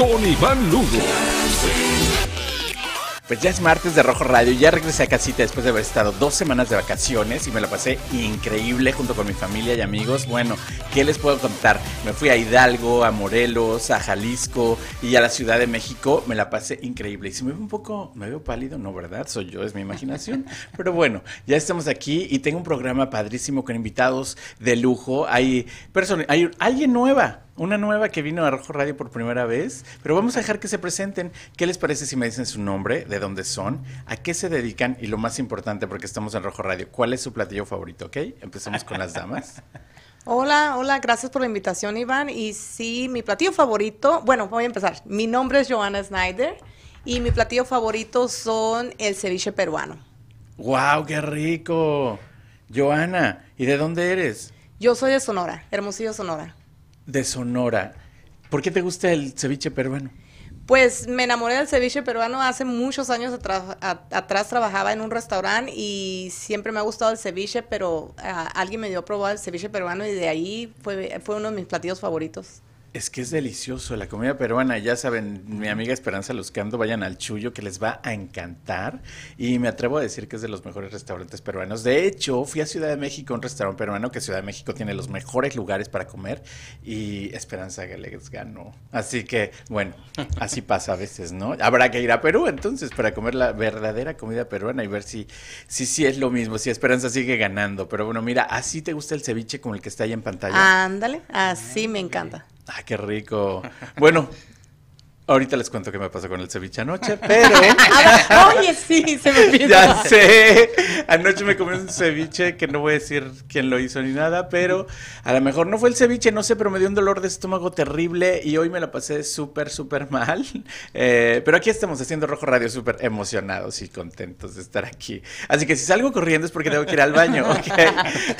con Iván Lugo. Pues ya es martes de Rojo Radio, ya regresé a casita después de haber estado dos semanas de vacaciones y me la pasé increíble junto con mi familia y amigos. Bueno, ¿qué les puedo contar? Me fui a Hidalgo, a Morelos, a Jalisco y a la Ciudad de México. Me la pasé increíble. Y si me veo un poco, me veo pálido, no, ¿verdad? Soy yo, es mi imaginación. Pero bueno, ya estamos aquí y tengo un programa padrísimo con invitados de lujo. Hay, personas, hay alguien nueva una nueva que vino a Rojo Radio por primera vez, pero vamos a dejar que se presenten. ¿Qué les parece si me dicen su nombre, de dónde son, a qué se dedican y lo más importante, porque estamos en Rojo Radio, cuál es su platillo favorito, ¿ok? Empecemos con las damas. Hola, hola, gracias por la invitación, Iván. Y sí, mi platillo favorito, bueno, voy a empezar. Mi nombre es Joana Snyder y mi platillo favorito son el ceviche peruano. ¡Wow, qué rico! Joana, ¿y de dónde eres? Yo soy de Sonora, Hermosillo, Sonora de Sonora. ¿Por qué te gusta el ceviche peruano? Pues me enamoré del ceviche peruano hace muchos años atrás. trabajaba en un restaurante y siempre me ha gustado el ceviche, pero ah, alguien me dio a probar el ceviche peruano y de ahí fue uno de mis platillos favoritos. Es que es delicioso la comida peruana. Ya saben, mi amiga Esperanza Luzcando, vayan al Chuyo que les va a encantar. Y me atrevo a decir que es de los mejores restaurantes peruanos. De hecho, fui a Ciudad de México, un restaurante peruano, que Ciudad de México tiene los mejores lugares para comer. Y Esperanza les ganó. Así que, bueno, así pasa a veces, ¿no? Habrá que ir a Perú entonces para comer la verdadera comida peruana y ver si si, si es lo mismo, si Esperanza sigue ganando. Pero bueno, mira, ¿así te gusta el ceviche como el que está ahí en pantalla? Ándale, así me encanta. Ah, qué rico. Bueno, Ahorita les cuento qué me pasó con el ceviche anoche, pero. Oye, sí, se me olvidó. Ya sé. Anoche me comí un ceviche que no voy a decir quién lo hizo ni nada, pero a lo mejor no fue el ceviche, no sé, pero me dio un dolor de estómago terrible y hoy me la pasé súper, súper mal. Eh, pero aquí estamos haciendo Rojo Radio súper emocionados y contentos de estar aquí. Así que si salgo corriendo es porque tengo que ir al baño, ¿ok?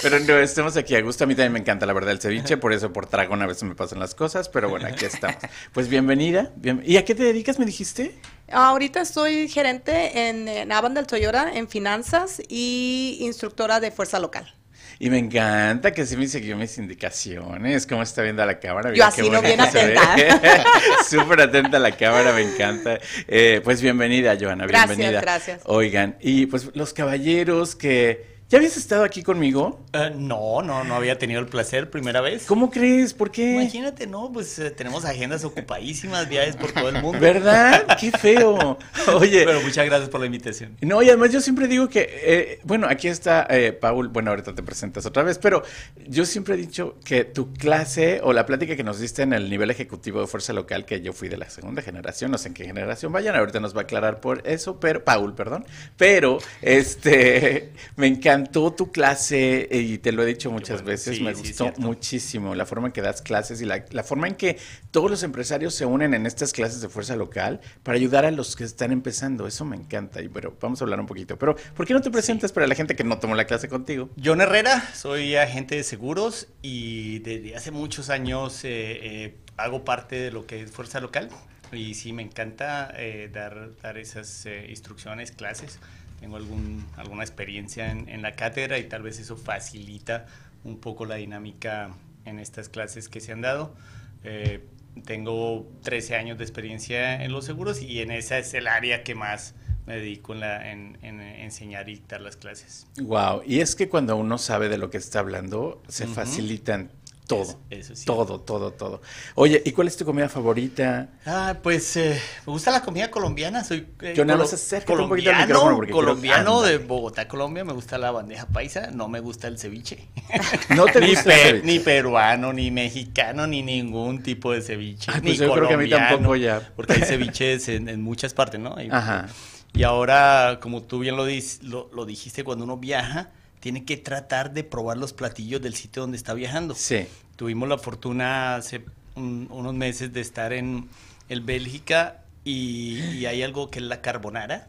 Pero no, estamos aquí a gusto. A mí también me encanta la verdad el ceviche, por eso por trago una vez me pasan las cosas, pero bueno, aquí estamos. Pues bienvenida. bienvenida ¿Y a qué te dedicas, me dijiste? Ahorita soy gerente en, en Avan del Toyota en finanzas y instructora de fuerza local. Y me encanta que sí me siguió mis indicaciones, cómo está viendo a la cámara. Yo así no bien atenta. Súper atenta a la cámara, me encanta. Eh, pues bienvenida, Joana, bienvenida. Gracias, gracias. Oigan, y pues los caballeros que ¿Ya habías estado aquí conmigo? Uh, no, no, no había tenido el placer, primera vez. ¿Cómo crees? ¿Por qué? Imagínate, no, pues eh, tenemos agendas ocupadísimas, viajes por todo el mundo. ¿Verdad? Qué feo. Oye. Pero muchas gracias por la invitación. No, y además yo siempre digo que, eh, bueno, aquí está eh, Paul, bueno, ahorita te presentas otra vez, pero yo siempre he dicho que tu clase o la plática que nos diste en el nivel ejecutivo de fuerza local, que yo fui de la segunda generación, no sé en qué generación vayan, ahorita nos va a aclarar por eso, pero, Paul, perdón, pero, este, me encanta tu clase y te lo he dicho muchas veces, me gustó muchísimo la forma en que das clases y la, forma en que todos los empresarios se unen en estas clases de fuerza local para ayudar a los que están empezando. Eso me encanta. Y bueno, vamos a hablar un poquito. Pero, ¿por qué no te presentas para la gente que no tomó la clase contigo? John Herrera, soy agente de seguros y desde hace muchos años eh, eh, hago parte de lo que es fuerza local. Y sí, me encanta eh, dar, dar esas instrucciones, clases tengo algún, alguna experiencia en, la cátedra y tal vez eso facilita un poco la dinámica en estas clases que se han dado. Eh, tengo 13 años de experiencia en los seguros y en esa es el área que más me dedico en, la, en, enseñar y dictar las clases. Wow, y es que cuando uno sabe de lo que está hablando, se facilitan todo, eso, sí. todo, todo, todo. Oye, ¿y cuál es tu comida favorita? Ah, pues eh, me gusta la comida colombiana. Soy eh, Yo nada más colombiano, colombiano de Bogotá, Colombia. Me gusta la bandeja paisa. No me gusta el ceviche. No te ni, gusta ni peruano, ni mexicano, ni ningún tipo de ceviche. pues yo creo que a mí tampoco ya. Porque hay ceviches en, muchas partes, ¿no? Ajá. Y ahora, como tú bien lo, lo, lo dijiste, cuando uno viaja tiene que tratar de probar los platillos del sitio donde está viajando. Sí. Tuvimos la fortuna hace unos meses de estar en, el Bélgica y, hay algo que es la carbonara.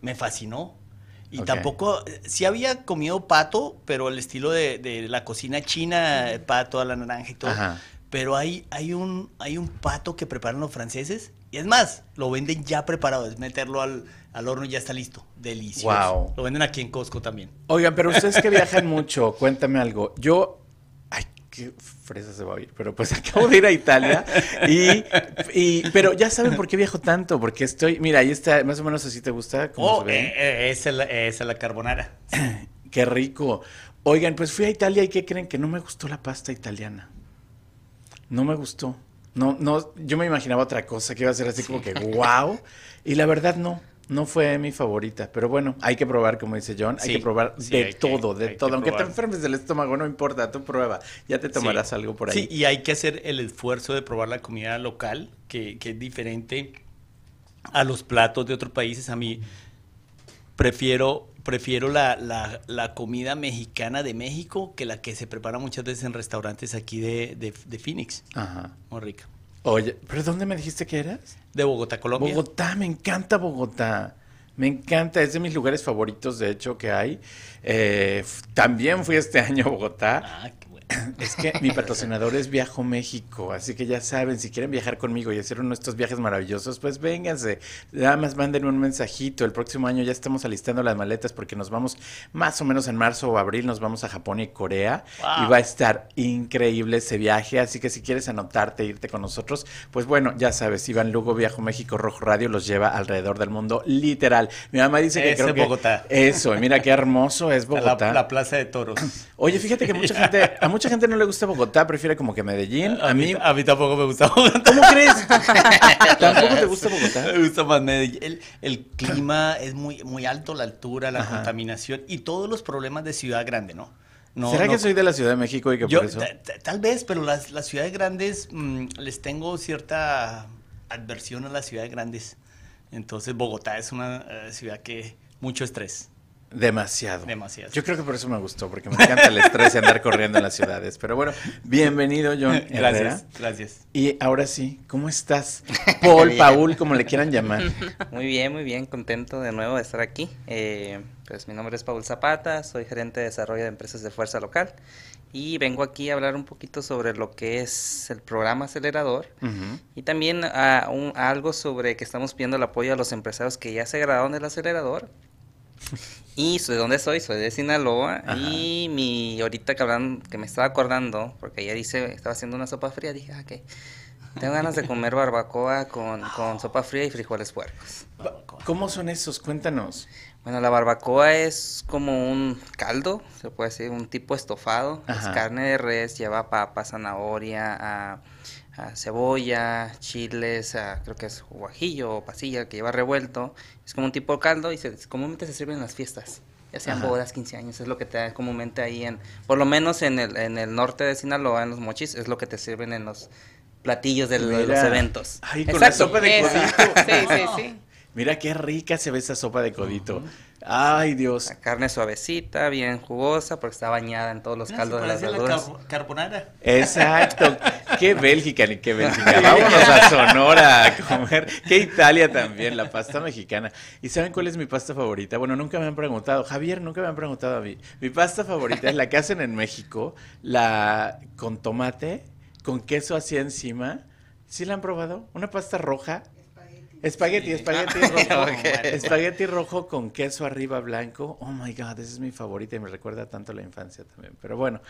Me fascinó. Y tampoco, sí había comido pato, pero el estilo de, la cocina china, pato a la naranja y todo. Pero hay, hay, un, hay un pato que preparan los franceses. Y es más, lo venden ya preparado. Es meterlo al, horno y ya está listo. Delicioso. Lo venden aquí en Costco también. Oigan, pero ustedes que viajan mucho, cuéntame algo. Yo qué fresa se va a oír, pero pues acabo de ir a Italia y, pero ya saben por qué viajo tanto, porque estoy, mira, ahí está, más o menos así te gusta. oh, eh, eh, esa, es la, carbonara. qué rico. Oigan, pues fui a Italia y ¿qué creen? Que no me gustó la pasta italiana. No me gustó. No, no, yo me imaginaba otra cosa que iba a ser así como que wow. Y la verdad no no fue mi favorita, pero bueno, hay que probar, como dice John, hay que probar de todo, de todo. Aunque te enfermes del estómago, no importa, tú prueba, ya te tomarás algo por ahí. Sí, y hay que hacer el esfuerzo de probar la comida local, que, que es diferente a los platos de otros países. A mí prefiero prefiero la, la, la, comida mexicana de México que la que se prepara muchas veces en restaurantes aquí de, de, de Phoenix. Ajá. Muy rica. Oye, ¿pero dónde me dijiste que eras? De Bogotá, Colombia. Bogotá, me encanta Bogotá. Me encanta, es de mis lugares favoritos, de hecho, que hay. Eh, también fui este año a Bogotá. Ah, es que mi patrocinador es Viajo México, así que ya saben, si quieren viajar conmigo y hacer uno de estos viajes maravillosos, pues vénganse. Nada más manden un mensajito. El próximo año ya estamos alistando las maletas porque nos vamos más o menos en marzo o abril, nos vamos a Japón y Corea. Y va a estar increíble ese viaje. Así que si quieres anotarte, irte con nosotros, pues bueno, ya sabes, Iván Lugo, Viajo México, Rojo Radio los lleva alrededor del mundo, literal. Mi mamá dice que creo que Bogotá. Eso, mira qué hermoso es Bogotá. La, plaza de toros. Oye, fíjate que mucha gente, a mucha gente no le gusta Bogotá, prefiere como que Medellín. A, mí, a mí tampoco me gusta Bogotá. ¿Cómo crees? ¿Tampoco te gusta Bogotá? Me gusta más Medellín. El, clima es muy, muy alto, la altura, la contaminación y todos los problemas de ciudad grande, ¿no? no ¿Será que soy de la Ciudad de México y que por eso? Tal vez, pero las, las ciudades grandes mm, les tengo cierta adversión a las ciudades grandes. Entonces Bogotá es una eh, ciudad que mucho estrés. Demasiado. Demasiado. Yo creo que por eso me gustó, porque me encanta el estrés y andar corriendo en las ciudades. Pero bueno, bienvenido, John. Gracias, gracias. Y ahora sí, ¿cómo estás? Paul, Paul, como le quieran llamar. Muy bien, muy bien, contento de nuevo de estar aquí. Eh, pues mi nombre es Paul Zapata, soy gerente de desarrollo de empresas de fuerza local y vengo aquí a hablar un poquito sobre lo que es el programa acelerador y también a, algo sobre que estamos pidiendo el apoyo a los empresarios que ya se graduaron del acelerador y soy de dónde soy, soy de Sinaloa. Y mi, ahorita que hablan, que me estaba acordando, porque ayer dice, estaba haciendo una sopa fría, dije, ah, que tengo ganas de comer barbacoa con, con sopa fría y frijoles puercos. ¿Cómo son esos? Cuéntanos. Bueno, la barbacoa es como un caldo, se puede decir, un tipo estofado. Es carne de res, lleva papa, zanahoria, a cebolla, chiles, creo que es guajillo o pasilla que lleva revuelto. Es como un tipo de caldo y se, comúnmente se sirve en las fiestas. Ya sean bodas, 15 años, es lo que te da comúnmente ahí en, por lo menos en el, en el norte de Sinaloa, en los mochis, es lo que te sirven en los platillos de, los eventos. Ay, con la sopa de codito. sí, sí, sí. Mira qué rica se ve esa sopa de codito. Ay, Dios. La carne suavecita, bien jugosa, porque está bañada en todos los caldos de las verduras. La carbonara. Exacto. Qué Bélgica ni qué Bélgica. Vámonos a Sonora a comer. Qué Italia también, la pasta mexicana. ¿Y saben cuál es mi pasta favorita? Bueno, nunca me han preguntado. Javier, nunca me han preguntado a mí. Mi pasta favorita es la que hacen en México, la con tomate, con queso así encima. ¿Sí la han probado? Una pasta roja Espagueti, espagueti rojo. Espagueti rojo con queso arriba blanco. Oh my God, esa es mi favorita y me recuerda tanto a la infancia también. Pero bueno,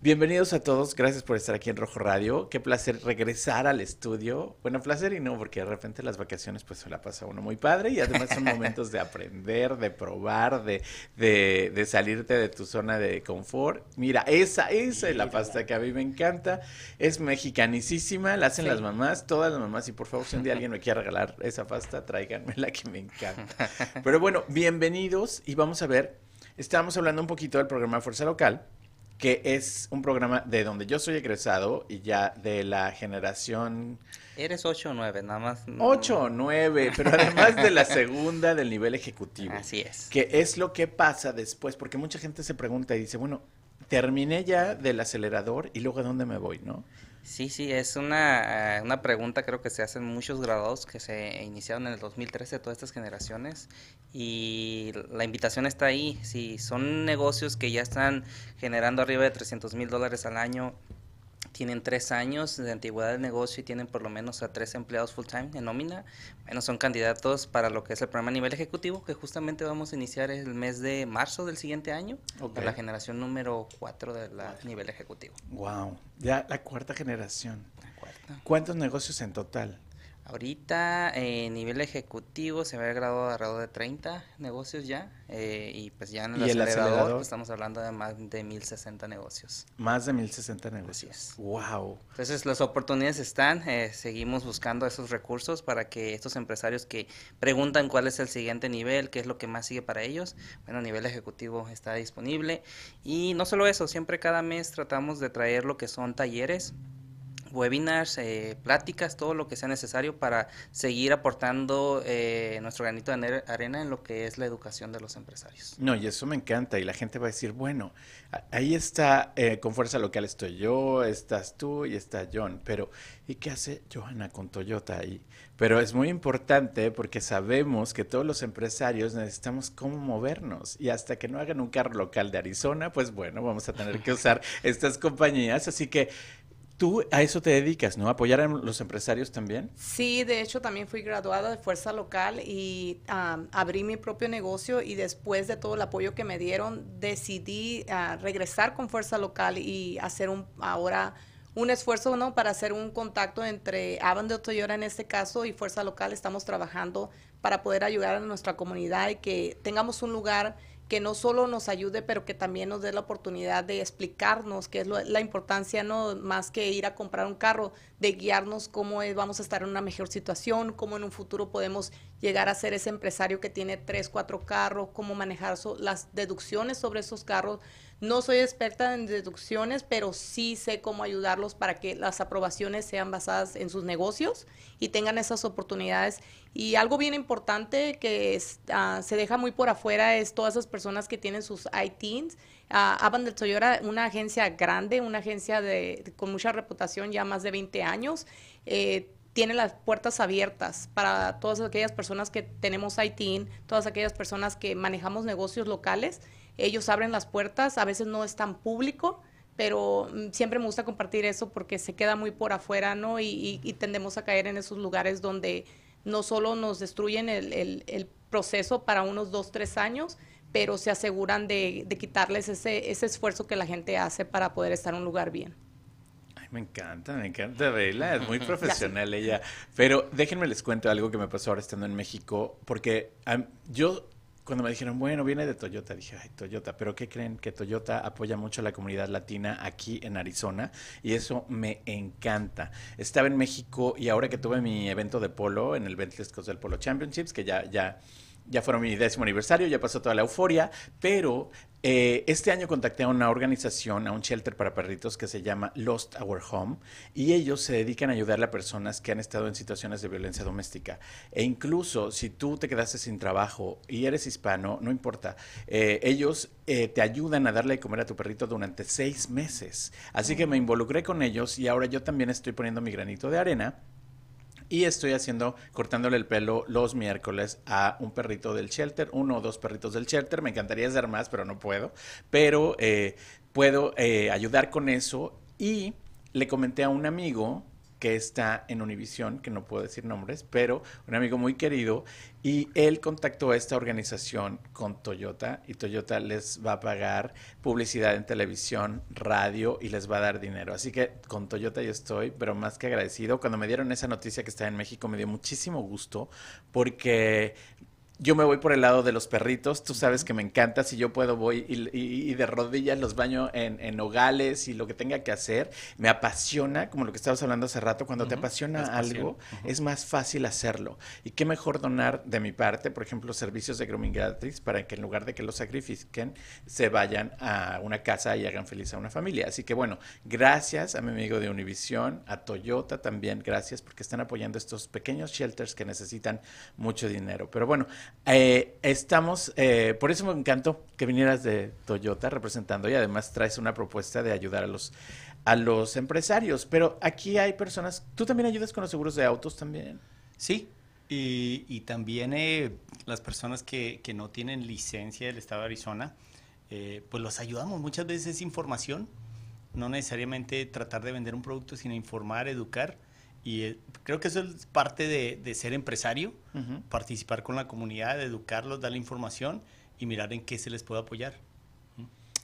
bienvenidos a todos. Gracias por estar aquí en Rojo Radio. Qué placer regresar al estudio. Bueno, placer y no, porque de repente las vacaciones pues se la pasa uno muy padre y además son momentos de aprender, de probar, de, de, de salirte de tu zona de confort. Mira, esa, esa es la pasta que a mí me encanta. Es mexicanicísima, la hacen las mamás, todas las mamás. Y por favor, si un día alguien me quiere regalar esa pasta, tráiganme la que me encanta. Pero bueno, bienvenidos y vamos a ver, estábamos hablando un poquito del programa Fuerza Local, que es un programa de donde yo soy egresado y ya de la generación... Eres 8 o 9, nada más. 8 o 9, pero además de la segunda del nivel ejecutivo. Así es. Que es lo que pasa después, porque mucha gente se pregunta y dice, bueno, terminé ya del acelerador y luego a dónde me voy, ¿no? Sí, sí, es una, eh, una pregunta creo que se hacen muchos graduados que se iniciaron en el 2013, todas estas generaciones, y la invitación está ahí. Si son negocios que ya están generando arriba de 300 mil dólares al año, tienen tres años de antigüedad del negocio y tienen por lo menos a tres empleados full time en nómina, bueno, son candidatos para lo que es el programa a nivel ejecutivo, que justamente vamos a iniciar el mes de marzo del siguiente año, la generación número cuatro de la nivel ejecutivo. Wow, ya la cuarta generación. ¿Cuántos negocios en total? Ahorita en nivel ejecutivo se ve graduado alrededor de 30 negocios ya eh, y pues ya en el, acelerador, pues, estamos hablando de más de 1060 negocios. Más de 1060 negocios. Wow. Entonces las oportunidades están, eh, seguimos buscando esos recursos para que estos empresarios que preguntan cuál es el siguiente nivel, qué es lo que más sigue para ellos, bueno, nivel ejecutivo está disponible y no solo eso, siempre cada mes tratamos de traer lo que son talleres webinars, eh, pláticas, todo lo que sea necesario para seguir aportando eh, nuestro granito de arena en lo que es la educación de los empresarios. No, y eso me encanta y la gente va a decir, bueno, ahí está, eh, con fuerza local estoy yo, estás tú y está John, pero ¿y qué hace Johanna con Toyota ahí? Pero es muy importante porque sabemos que todos los empresarios necesitamos cómo movernos y hasta que no hagan un carro local de Arizona, pues bueno, vamos a tener que usar estas compañías, así que Tú a eso te dedicas, ¿no? ¿Apoyar a los empresarios también? Sí, de hecho también fui graduada de Fuerza Local y abrí mi propio negocio y después de todo el apoyo que me dieron decidí ah, regresar con Fuerza Local y hacer un ahora un esfuerzo ¿no? para hacer un contacto entre Avondale Toyota en este caso y Fuerza Local. Estamos trabajando para poder ayudar a nuestra comunidad y que tengamos un lugar que no solo nos ayude, pero que también nos dé la oportunidad de explicarnos qué es la importancia, no más que ir a comprar un carro, de guiarnos cómo vamos a estar en una mejor situación, cómo en un futuro podemos llegar a ser ese empresario que tiene tres, cuatro carros, cómo manejar las deducciones sobre esos carros. No soy experta en deducciones, pero sí sé cómo ayudarlos para que las aprobaciones sean basadas en sus negocios y tengan esas oportunidades. Y algo bien importante que ah, se deja muy por afuera es todas esas personas que tienen sus ITINs. Uh, ah, Avan del una agencia grande, una agencia de, con mucha reputación, ya más de 20 años. Eh, tiene las puertas abiertas para todas aquellas personas que tenemos ITIN, todas aquellas personas que manejamos negocios locales ellos abren las puertas, a veces no es tan público, pero mm, siempre me gusta compartir eso porque se queda muy por afuera, ¿no? Y, tendemos a caer en esos lugares donde no solo nos destruyen el, proceso para unos dos, tres años, pero se aseguran de, quitarles ese, ese esfuerzo que la gente hace para poder estar en un lugar bien. Ay, me encanta, me encanta verla, es muy profesional ella. Pero déjenme les cuento algo que me pasó ahora estando en México, porque yo cuando me dijeron, bueno, viene de Toyota, dije, ay, Toyota, pero ¿qué creen? Que Toyota apoya mucho a la comunidad latina aquí en Arizona y eso me encanta. Estaba en México y ahora que tuve mi evento de polo en el Bentley del Polo Championships, que ya, ya ya fueron mi décimo aniversario, ya pasó toda la euforia, pero eh, este año contacté a una organización, a un shelter para perritos que se llama Lost Our Home, y ellos se dedican a ayudarle a personas que han estado en situaciones de violencia doméstica. E incluso si tú te quedaste sin trabajo y eres hispano, no importa, eh, ellos eh, te ayudan a darle de comer a tu perrito durante seis meses. Así que me involucré con ellos y ahora yo también estoy poniendo mi granito de arena y estoy haciendo, cortándole el pelo los miércoles a un perrito del shelter, uno o dos perritos del shelter. Me encantaría hacer más, pero no puedo. Pero eh, puedo eh, ayudar con eso. Y le comenté a un amigo que está en Univisión, que no puedo decir nombres, pero un amigo muy querido, y él contactó a esta organización con Toyota y Toyota les va a pagar publicidad en televisión, radio y les va a dar dinero. Así que con Toyota yo estoy, pero más que agradecido. Cuando me dieron esa noticia que está en México me dio muchísimo gusto porque yo me voy por el lado de los perritos, tú sabes que me encanta, si yo puedo voy y, de rodillas los baño en, en, nogales y lo que tenga que hacer, me apasiona, como lo que estabas hablando hace rato, cuando te apasiona algo, es más fácil hacerlo. Y qué mejor donar de mi parte, por ejemplo, servicios de grooming gratis para que en lugar de que los sacrifiquen, se vayan a una casa y hagan feliz a una familia. Así que bueno, gracias a mi amigo de Univision, a Toyota también, gracias porque están apoyando estos pequeños shelters que necesitan mucho dinero. Pero bueno, eh, estamos, eh, por eso me encantó que vinieras de Toyota representando y además traes una propuesta de ayudar a los a los empresarios. Pero aquí hay personas, ¿tú también ayudas con los seguros de autos también? Sí, y, y también eh, las personas que, que, no tienen licencia del Estado de Arizona, eh, pues los ayudamos. Muchas veces es información, no necesariamente tratar de vender un producto, sino informar, educar. Y eh, creo que eso es parte de, de ser empresario, uh -huh. participar con la comunidad, educarlos, darle información y mirar en qué se les puede apoyar.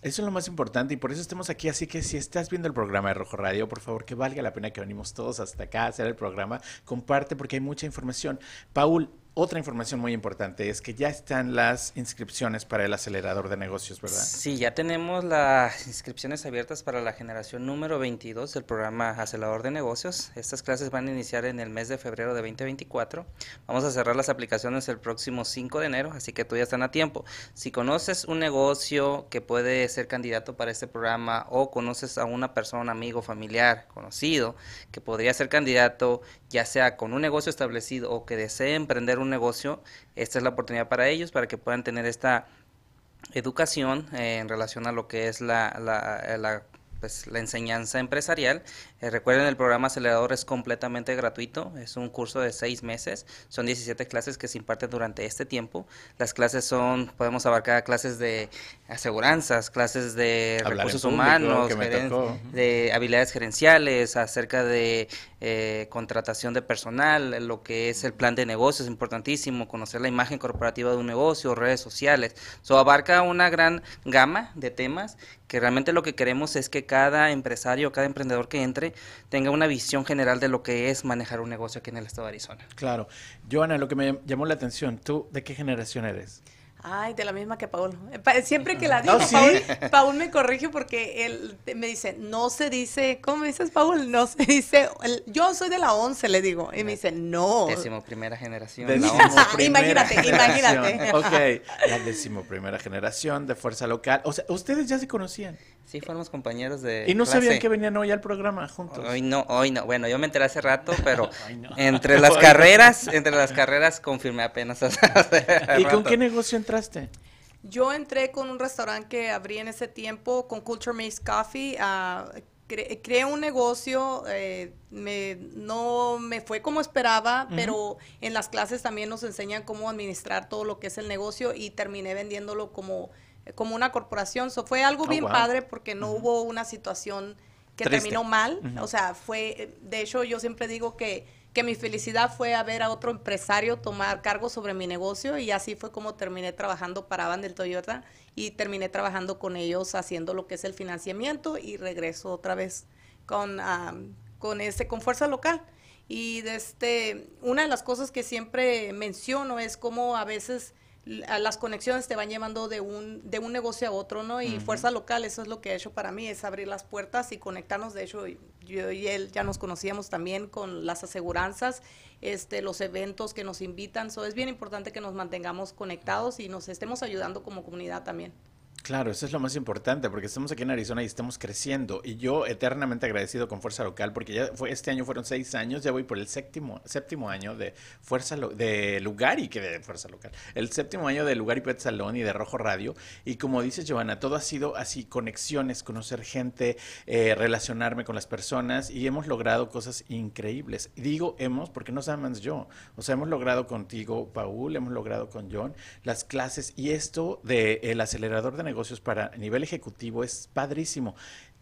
Eso es lo más importante y por eso estamos aquí. Así que si estás viendo el programa de Rojo Radio, por favor, que valga la pena que venimos todos hasta acá a hacer el programa. Comparte porque hay mucha información. Paul, otra información muy importante es que ya están las inscripciones para el acelerador de negocios, ¿verdad? Sí, ya tenemos las inscripciones abiertas para la generación número 22 del programa Acelerador de Negocios. Estas clases van a iniciar en el mes de febrero de 2024. Vamos a cerrar las aplicaciones el próximo 5 de enero, así que tú ya están a tiempo. Si conoces un negocio que puede ser candidato para este programa o conoces a una persona, amigo, familiar, conocido, que podría ser candidato, ya sea con un negocio establecido o que desee emprender un negocio, esta es la oportunidad para ellos, para que puedan tener esta educación eh, en relación a lo que es la, la, la pues, la enseñanza empresarial. Eh, recuerden, el programa acelerador es completamente gratuito, es un curso de seis meses, son 17 clases que se imparten durante este tiempo. Las clases son, podemos abarcar clases de aseguranzas, clases de Hablar recursos público, humanos, de habilidades gerenciales, acerca de eh, contratación de personal, lo que es el plan de negocios, importantísimo, conocer la imagen corporativa de un negocio, redes sociales. So, abarca una gran gama de temas que realmente lo que queremos es que cada empresario, cada emprendedor que entre tenga una visión general de lo que es manejar un negocio aquí en el estado de Arizona. Claro. Joana, lo que me llamó la atención, ¿tú de qué generación eres? Ay, de la misma que Paul. Eh, Siempre que la digo, ¿Ah, sí? Paul, Paul me corrige porque él me dice, no se dice, ¿cómo dices, Paul? No se dice, el- yo soy de la 11, le digo. Y me dice, no. Décimo primera generación. Décimo primera Imagínate, generación. imagínate. Ok, la decimoprimera generación de Fuerza Local. O sea, ustedes ya se conocían. Sí, fuimos compañeros de Y no clase. sabían que venían hoy al programa juntos. Hoy no, hoy no. Bueno, yo me enteré hace rato, pero Ay, no. entre las carreras, entre las carreras confirmé apenas hace ¿Y con qué negocio entraste? Yo entré con un restaurante que abrí en ese tiempo, con Culture Maze Coffee. cre- creé un negocio, eh, me, no me fue como esperaba, pero en las clases también nos enseñan cómo administrar todo lo que es el negocio y terminé vendiéndolo como, como una corporación. So, fue algo Oh, bien wow. padre porque no hubo una situación que Triste. terminó mal. O sea, fue, de hecho, yo siempre digo que, que mi felicidad fue a ver a otro empresario tomar cargo sobre mi negocio y así fue como terminé trabajando para Van Toyota y terminé trabajando con ellos haciendo lo que es el financiamiento y regreso otra vez con, am, con este, con fuerza local. Y de este, una de las cosas que siempre menciono es cómo a veces las conexiones te van llevando de un, de un negocio a otro, ¿no? Y fuerza local, eso es lo que he hecho para mí, es abrir las puertas y conectarnos. De hecho, yo y él ya nos conocíamos también con las aseguranzas, este, los eventos que nos invitan. So, es bien importante que nos mantengamos conectados y nos estemos ayudando como comunidad también. Claro, eso es lo más importante, porque estamos aquí en Arizona y estamos creciendo. Y yo eternamente agradecido con Fuerza Local, porque ya fue, este año fueron seis años, ya voy por el séptimo, séptimo año de Fuerza de Lugar y que de Fuerza Local. El séptimo año de Lugar y Pet Salón y de Rojo Radio. Y como dice Giovanna, todo ha sido así, conexiones, conocer gente, eh, relacionarme con las personas y hemos logrado cosas increíbles. Digo hemos porque no sabes yo. O sea, hemos logrado contigo, Paul, hemos logrado con John las clases y esto de el acelerador de negocios para nivel ejecutivo es padrísimo.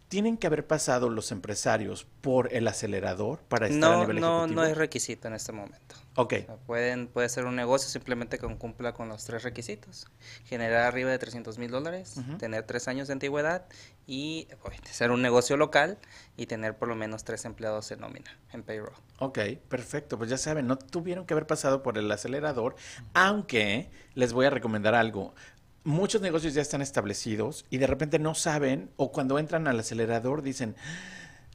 Tienen que haber pasado los empresarios por el acelerador para estar a No, nivel no, ejecutivo. no es requisito en este momento. Ok, O sea, pueden, puede ser un negocio simplemente que cumpla con los tres requisitos. Generar arriba de 300 mil dólares, tener tres años de antigüedad y ser un negocio local y tener por lo menos tres empleados en nómina, en payroll. ok, perfecto. Pues ya saben, no tuvieron que haber pasado por el acelerador, aunque les voy a recomendar algo. Muchos negocios ya están establecidos y de repente no saben o cuando entran al acelerador dicen,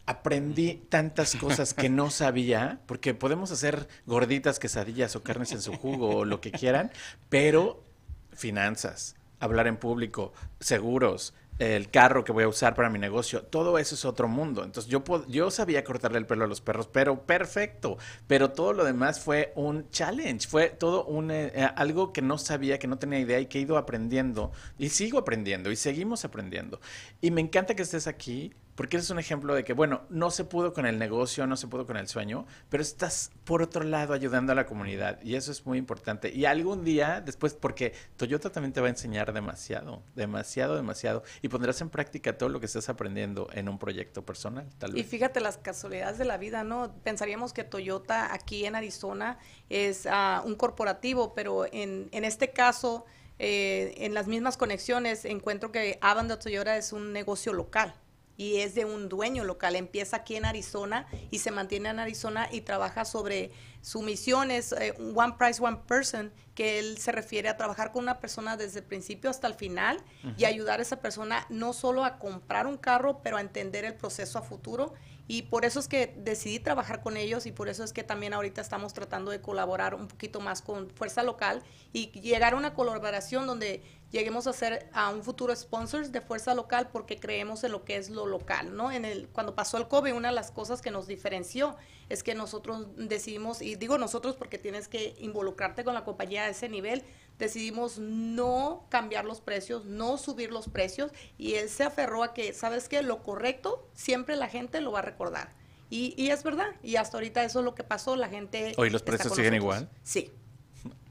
aprendí tantas cosas que no sabía, porque podemos hacer gorditas, quesadillas o carnes en su jugo o lo que quieran, pero finanzas, hablar en público, seguros, el carro que voy a usar para mi negocio, todo eso es otro mundo. Entonces yo, yo sabía cortarle el pelo a los perros, pero perfecto. Pero todo lo demás fue un challenge, fue todo un, eh, eh, algo que no sabía, que no tenía idea y que he ido aprendiendo y sigo aprendiendo y seguimos aprendiendo. Y me encanta que estés aquí porque eres un ejemplo de que, bueno, no se pudo con el negocio, no se pudo con el sueño, pero estás por otro lado ayudando a la comunidad y eso es muy importante. Y algún día, después, porque Toyota también te va a enseñar demasiado, demasiado, demasiado, y pondrás en práctica todo lo que estás aprendiendo en un proyecto personal, tal vez. Y fíjate las casualidades de la vida, ¿no? Pensaríamos que Toyota aquí en Arizona es uh, un corporativo, pero en, en este caso eh, en las mismas conexiones encuentro que Avanda Toyota es un negocio local y es de un dueño local. Empieza aquí en Arizona y se mantiene en Arizona y trabaja sobre su misión es eh, One Price, One Person, que él se refiere a trabajar con una persona desde el principio hasta el final y ayudar a esa persona no solo a comprar un carro, pero a entender el proceso a futuro y por eso es que decidí trabajar con ellos y por eso es que también ahorita estamos tratando de colaborar un poquito más con Fuerza Local y llegar a una colaboración donde lleguemos a ser a un futuro sponsors de Fuerza Local porque creemos en lo que es lo local, ¿no? En el cuando pasó el COVID, una de las cosas que nos diferenció es que nosotros decidimos y digo nosotros porque tienes que involucrarte con la compañía a ese nivel, decidimos no cambiar los precios, no subir los precios y él se aferró a que, ¿sabes qué? Lo correcto siempre la gente lo va a recordar. Y, y es verdad, y hasta ahorita eso es lo que pasó, la gente... ¿Hoy los precios siguen igual? Sí.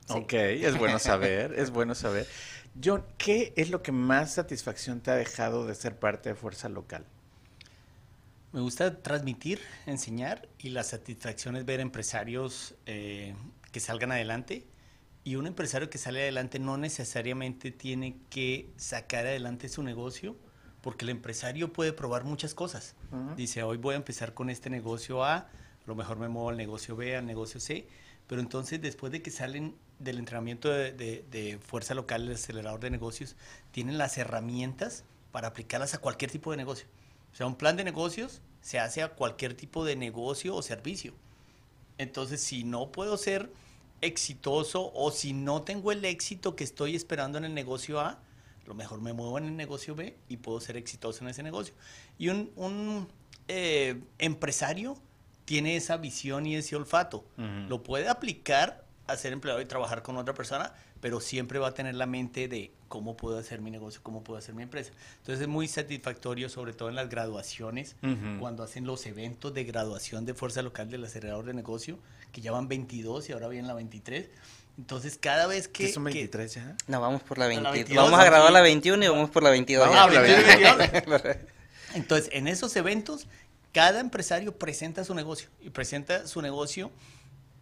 Ok, es bueno saber, es bueno saber. John, ¿qué es lo que más satisfacción te ha dejado de ser parte de Fuerza Local? Me gusta transmitir, enseñar y la satisfacción es ver empresarios eh, que salgan adelante y un empresario que sale adelante no necesariamente tiene que sacar adelante su negocio, porque el empresario puede probar muchas cosas. Dice, hoy voy a empezar con este negocio A, a lo mejor me muevo al negocio B, al negocio C, pero entonces después de que salen del entrenamiento de, de fuerza local, el acelerador de negocios, tienen las herramientas para aplicarlas a cualquier tipo de negocio. O sea, un plan de negocios se hace a cualquier tipo de negocio o servicio. Entonces, si no puedo ser exitoso o si no tengo el éxito que estoy esperando en el negocio A, lo mejor me muevo en el negocio B y puedo ser exitoso en ese negocio. Y un, eh, empresario tiene esa visión y ese olfato. Lo puede aplicar a ser empleado y trabajar con otra persona, pero siempre va a tener la mente de cómo puedo hacer mi negocio, cómo puedo hacer mi empresa. Entonces es muy satisfactorio, sobre todo en las graduaciones, cuando hacen los eventos de graduación de fuerza local del acelerador de negocio, que ya van 22 y ahora viene la 23. Entonces, cada vez que... ¿Qué son 23 ya? No, vamos por la 22. Vamos a grabar la 21 y vamos por la 22. Vamos ya. la 22. Entonces, en esos eventos, cada empresario presenta su negocio y presenta su negocio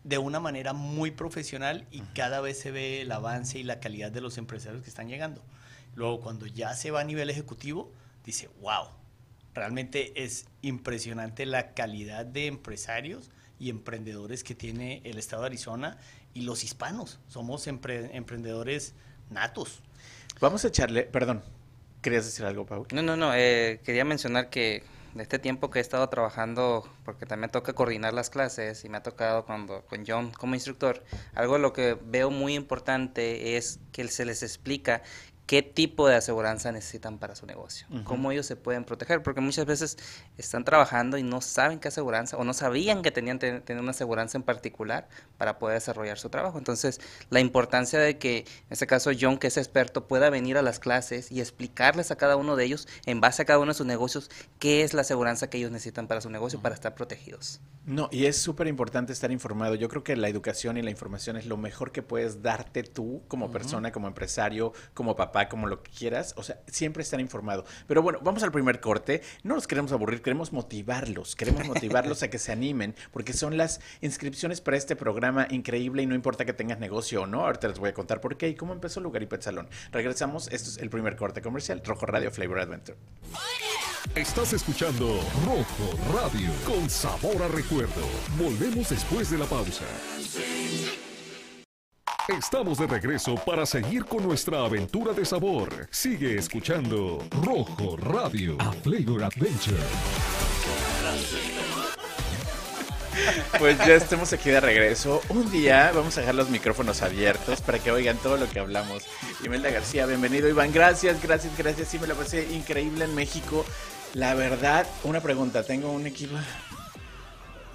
de una manera muy profesional y cada vez se ve el avance y la calidad de los empresarios que están llegando. Luego, cuando ya se va a nivel ejecutivo, dice, wow, realmente es impresionante la calidad de empresarios y emprendedores que tiene el estado de Arizona y los hispanos. Somos emprendedores natos. Vamos a echarle, perdón, ¿querías decir algo, Pau? No, no, no, eh, quería mencionar que de este tiempo que he estado trabajando, porque también toca coordinar las clases y me ha tocado cuando con John como instructor, algo lo que veo muy importante es que se les explica qué tipo de aseguranza necesitan para su negocio, cómo ellos se pueden proteger, porque muchas veces están trabajando y no saben qué aseguranza o no sabían que tenían que tener una aseguranza en particular para poder desarrollar su trabajo. Entonces, la importancia de que, en este caso, John, que es experto, pueda venir a las clases y explicarles a cada uno de ellos, en base a cada uno de sus negocios, qué es la aseguranza que ellos necesitan para su negocio para estar protegidos. No, y es súper importante estar informado. Yo creo que la educación y la información es lo mejor que puedes darte tú como persona, como empresario, como papá como lo que quieras, o sea, siempre estar informado. Pero bueno, vamos al primer corte. No nos queremos aburrir, queremos motivarlos, queremos motivarlos a que se animen, porque son las inscripciones para este programa increíble y no importa que tengas negocio o no. Ahorita les voy a contar por qué y cómo empezó Lugar y Pet Salón. Regresamos, esto es el primer corte comercial, Rojo Radio Flavor Adventure. Estás escuchando Rojo Radio con sabor a recuerdo. Volvemos después de la pausa. Estamos de regreso para seguir con nuestra aventura de sabor. Sigue escuchando Rojo Radio, a Flavor Adventure. Pues ya estamos aquí de regreso. Un día vamos a dejar los micrófonos abiertos para que oigan todo lo que hablamos. Imelda García, bienvenido. Iván, gracias, gracias, gracias. Sí, me la pasé increíble en México. La verdad, una pregunta. Tengo un equipo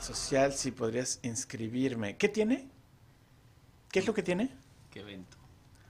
social, si podrías inscribirme. ¿Qué tiene? ¿Qué es lo que tiene? ¿Qué evento?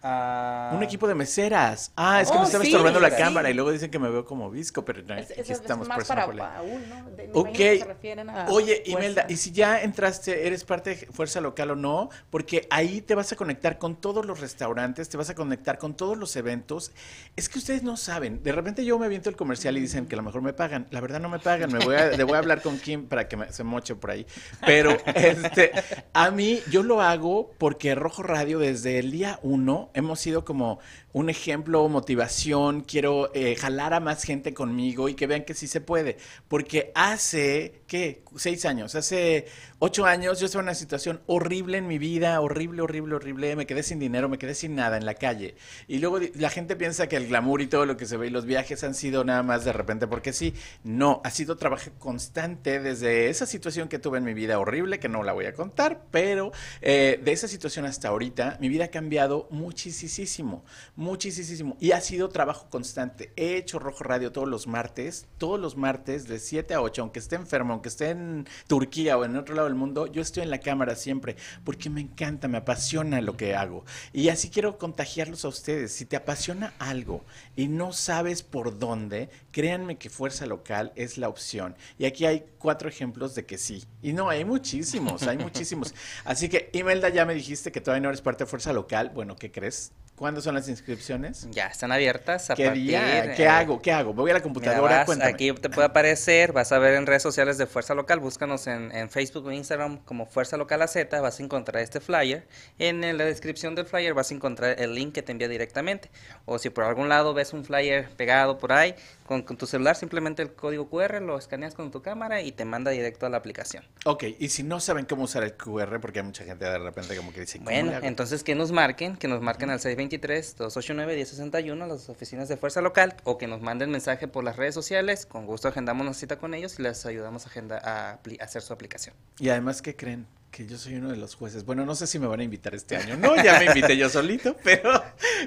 Un equipo de meseras. Ah, es que Oh, me estaba sí, estorbando la sí. cámara y luego dicen que me veo como visco, pero no, Es, aquí es- es estamos más por eso para Paul, ¿no? De- Ok. imagino que se refieren a Oye, fuerza. Imelda, y si ya entraste, eres parte de Fuerza Local o no, porque ahí te vas a conectar con todos los restaurantes, te vas a conectar con todos los eventos. Es que ustedes no saben, de repente yo me aviento el comercial y dicen que a lo mejor me pagan. La verdad no me pagan, me voy a, le voy a hablar con Kim para que me- se moche por ahí. Pero este, a mí yo lo hago porque Rojo Radio desde el día uno hemos sido como un ejemplo, motivación, quiero eh, jalar a más gente conmigo y que vean que sí se puede. Porque hace, ¿qué? Seis años, hace ocho años yo estaba en una situación horrible en mi vida, horrible, horrible, horrible. Me quedé sin dinero, me quedé sin nada en la calle. Y luego la gente piensa que el glamour y todo lo que se ve y los viajes han sido nada más de repente porque sí. No, ha sido trabajo constante desde esa situación que tuve en mi vida horrible, que no la voy a contar, pero eh, de esa situación hasta ahorita, mi vida ha cambiado muchísimo, muchísimo. Y ha sido trabajo constante. He hecho Rojo Radio todos los martes, todos los martes de 7 a 8, aunque esté enfermo, aunque esté en Turquía o en otro lado del mundo, yo estoy en la cámara siempre, porque me encanta, me apasiona lo que hago. Y así quiero contagiarlos a ustedes. Si te apasiona algo y no sabes por dónde, créanme que Fuerza Local es la opción. Y aquí hay cuatro ejemplos de que sí. Y no, hay muchísimos, hay muchísimos. Así que, Imelda, ya me dijiste que todavía no eres parte de Fuerza Local. Bueno, ¿qué crees? Juárez ¿Cuándo son las inscripciones? Ya están abiertas a ¿Qué partir, día? ¿Qué eh, hago? ¿Qué hago? Voy a la computadora, vas- aquí te puede aparecer, vas a ver en redes sociales de Fuerza Local, búscanos en, en Facebook o Instagram como Fuerza Local AZ, vas a encontrar este flyer. En la descripción del flyer vas a encontrar el link que te envía directamente. O si por algún lado ves un flyer pegado por ahí, con, con tu celular simplemente el código QR lo escaneas con tu cámara y te manda directo a la aplicación. Ok, y si no saben cómo usar el QR, porque hay mucha gente de repente como que dice, ¿cómo Bueno, entonces que nos marquen, que nos marquen al 623-289-1061 las oficinas de Fuerza Local o que nos manden mensaje por las redes sociales. Con gusto agendamos una cita con ellos y les ayudamos a, agenda- a a hacer su aplicación. Y además, ¿qué creen? Que yo soy uno de los jueces. Bueno, no sé si me van a invitar este año. No, ya me invité yo solito, pero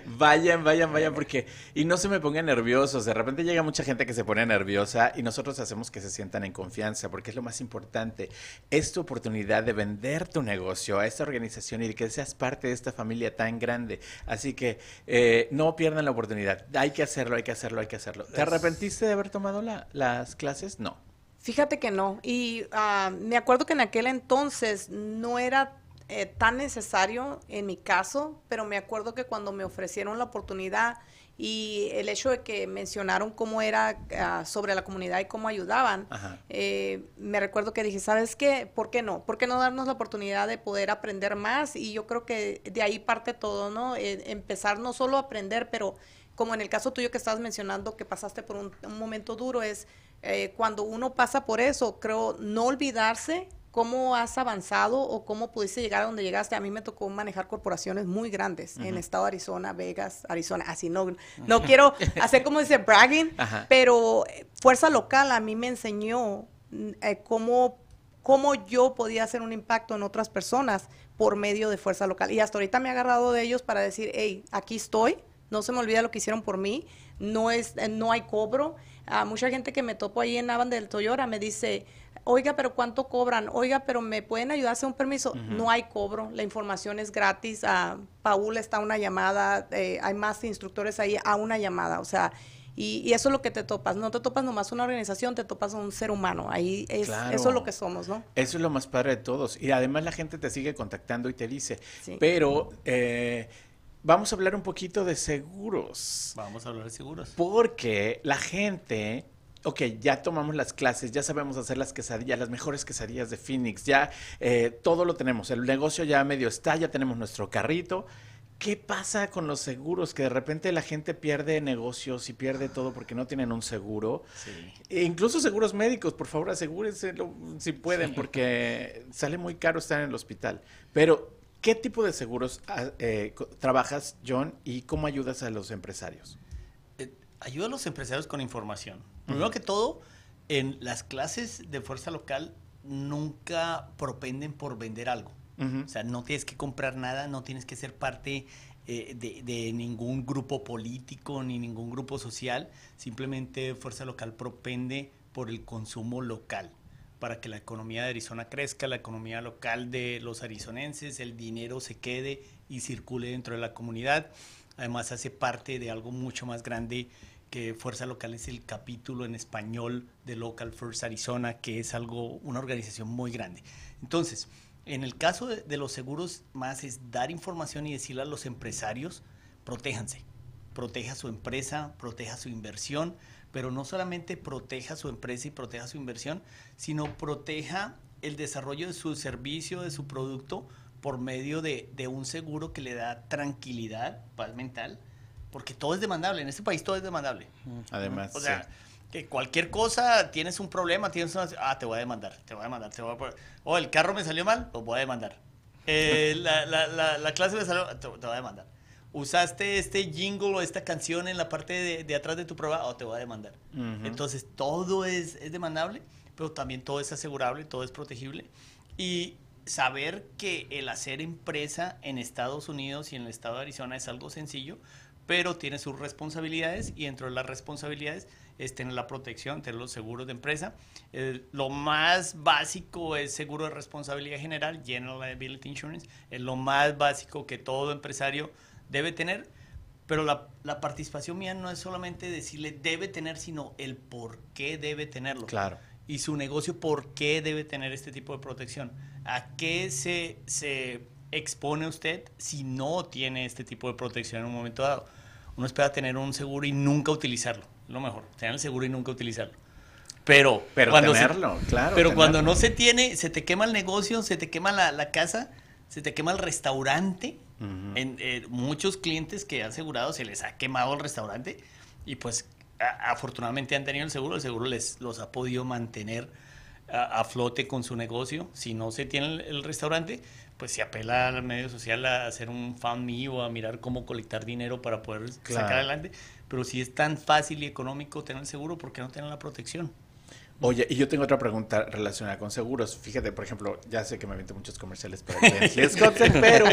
vayan, vayan, vayan, porque... Y no se me pongan nerviosos. De repente llega mucha gente que se pone nerviosa y nosotros hacemos que se sientan en confianza, porque es lo más importante. Es tu oportunidad de vender tu negocio a esta organización y de que seas parte de esta familia tan grande. Así que eh, no pierdan la oportunidad. Hay que hacerlo, hay que hacerlo, hay que hacerlo. ¿Te arrepentiste de haber tomado la- las clases? No. Fíjate que no. Y ah, me acuerdo que en aquel entonces no era eh, tan necesario en mi caso, pero me acuerdo que cuando me ofrecieron la oportunidad y el hecho de que mencionaron cómo era ah, sobre la comunidad y cómo ayudaban, eh, me recuerdo que dije, ¿sabes qué? ¿Por qué no? ¿Por qué no darnos la oportunidad de poder aprender más? Y yo creo que de ahí parte todo, ¿no? Eh, empezar no solo a aprender, pero como en el caso tuyo que estabas mencionando, que pasaste por un, un momento duro, es eh, cuando uno pasa por eso, creo, no olvidarse cómo has avanzado o cómo pudiste llegar a donde llegaste. A mí me tocó manejar corporaciones muy grandes en el estado de Arizona, Vegas, Arizona. Así no, no quiero hacer como dice bragging, Ajá. pero eh, Fuerza Local a mí me enseñó mm, eh, cómo, cómo yo podía hacer un impacto en otras personas por medio de Fuerza Local. Y hasta ahorita me he agarrado de ellos para decir, hey, aquí estoy, no se me olvida lo que hicieron por mí, no, es, eh, no hay cobro. A mucha gente que me topo ahí en Avan del Toyota me dice, oiga, pero ¿cuánto cobran? Oiga, pero ¿me pueden ayudar a hacer un permiso? No hay cobro, la información es gratis. A Paul está una llamada, eh, hay más instructores ahí a una llamada, o sea, y, y eso es lo que te topas. No te topas nomás una organización, te topas a un ser humano. Ahí es, Claro. eso es lo que somos, ¿no? Eso es lo más padre de todos. Y además la gente te sigue contactando y te dice, Sí. pero eh, vamos a hablar un poquito de seguros. Vamos a hablar de seguros. Porque la gente, ok, ya tomamos las clases, ya sabemos hacer las quesadillas, las mejores quesadillas de Phoenix, ya eh, todo lo tenemos, el negocio ya medio está, ya tenemos nuestro carrito. ¿Qué pasa con los seguros? Que de repente la gente pierde negocios y pierde todo porque no tienen un seguro. Sí. E incluso seguros médicos, por favor, asegúrense si pueden, porque sale muy caro estar en el hospital. Pero, ¿qué tipo de seguros ah, eh, trabajas, John, y cómo ayudas a los empresarios? Eh, ayuda a los empresarios con información. Primero que todo, en las clases de fuerza local nunca propenden por vender algo. O sea, no tienes que comprar nada, no tienes que ser parte eh, de, de ningún grupo político ni ningún grupo social. Simplemente Fuerza Local propende por el consumo local. Para que la economía de Arizona crezca, la economía local de los arizonenses, el dinero se quede y circule dentro de la comunidad. Además hace parte de algo mucho más grande que Fuerza Local es el capítulo en español de Local First Arizona, que es algo, una organización muy grande. Entonces, en el caso de, de los seguros, más es dar información y decirle a los empresarios, protéjanse, proteja su empresa, proteja su inversión, pero no solamente proteja su empresa y proteja su inversión, sino proteja el desarrollo de su servicio, de su producto, por medio de, de un seguro que le da tranquilidad, paz mental, porque todo es demandable, en este país todo es demandable. Además, O sea, sí. que cualquier cosa, tienes un problema, tienes una... Ah, te voy a demandar, te voy a demandar, te voy a... poner- Oh, el carro me salió mal, lo voy a demandar. Eh, la, la, la, la clase me salió... Te, te voy a demandar. Usaste este jingle o esta canción en la parte de, de atrás de tu prueba, o te voy a demandar. Ujú. Entonces, todo es, es demandable, pero también todo es asegurable, todo es protegible. Y saber que el hacer empresa en Estados Unidos y en el estado de Arizona es algo sencillo, pero tiene sus responsabilidades y dentro de las responsabilidades es tener la protección, tener los seguros de empresa. El- lo más básico es seguro de responsabilidad general, General Liability Insurance, es lo más básico que todo empresario debe tener, pero la, la participación mía no es solamente decirle debe tener, sino el por qué debe tenerlo Claro. y su negocio por qué debe tener este tipo de protección. ¿A qué se, se expone usted si no tiene este tipo de protección en un momento dado? Uno espera tener un seguro y nunca utilizarlo. Lo mejor, tener el seguro y nunca utilizarlo. Pero, Pero cuando se- tenerlo, claro. pero cuando no se tiene, se te quema el negocio, se te quema la, la casa, se te quema el restaurante. En, eh, muchos clientes que han asegurado se les ha quemado el restaurante y pues a- afortunadamente han tenido el seguro, el seguro les los ha podido mantener a, a flote con su negocio. Si no se tiene el, el restaurante, pues se apela al medio social a hacer un fan me o a mirar cómo colectar dinero para poder Claro. sacar adelante. Pero si es tan fácil y económico tener el seguro, ¿por qué no tener la protección? Oye, y yo tengo otra pregunta relacionada con seguros. Fíjate, por ejemplo, ya sé que me aviento muchos comerciales para el pero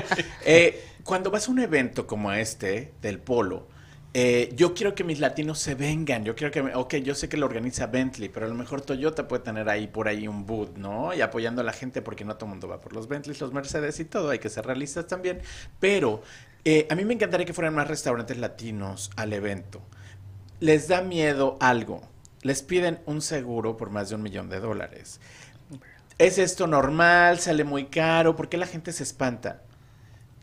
eh, cuando vas a un evento como este del polo, eh, yo quiero que mis latinos se vengan. Yo quiero que, me- ok, yo sé que lo organiza Bentley, pero a lo mejor Toyota puede tener ahí por ahí un boot, ¿no? Y apoyando a la gente porque no todo el mundo va por los Bentleys, los Mercedes y todo. Hay que ser realistas también. Pero eh, a mí me encantaría que fueran más restaurantes latinos al evento. Les da miedo algo. Les piden un seguro por más de un millón de dólares. ¿Es esto normal? ¿Sale muy caro? ¿Por qué la gente se espanta?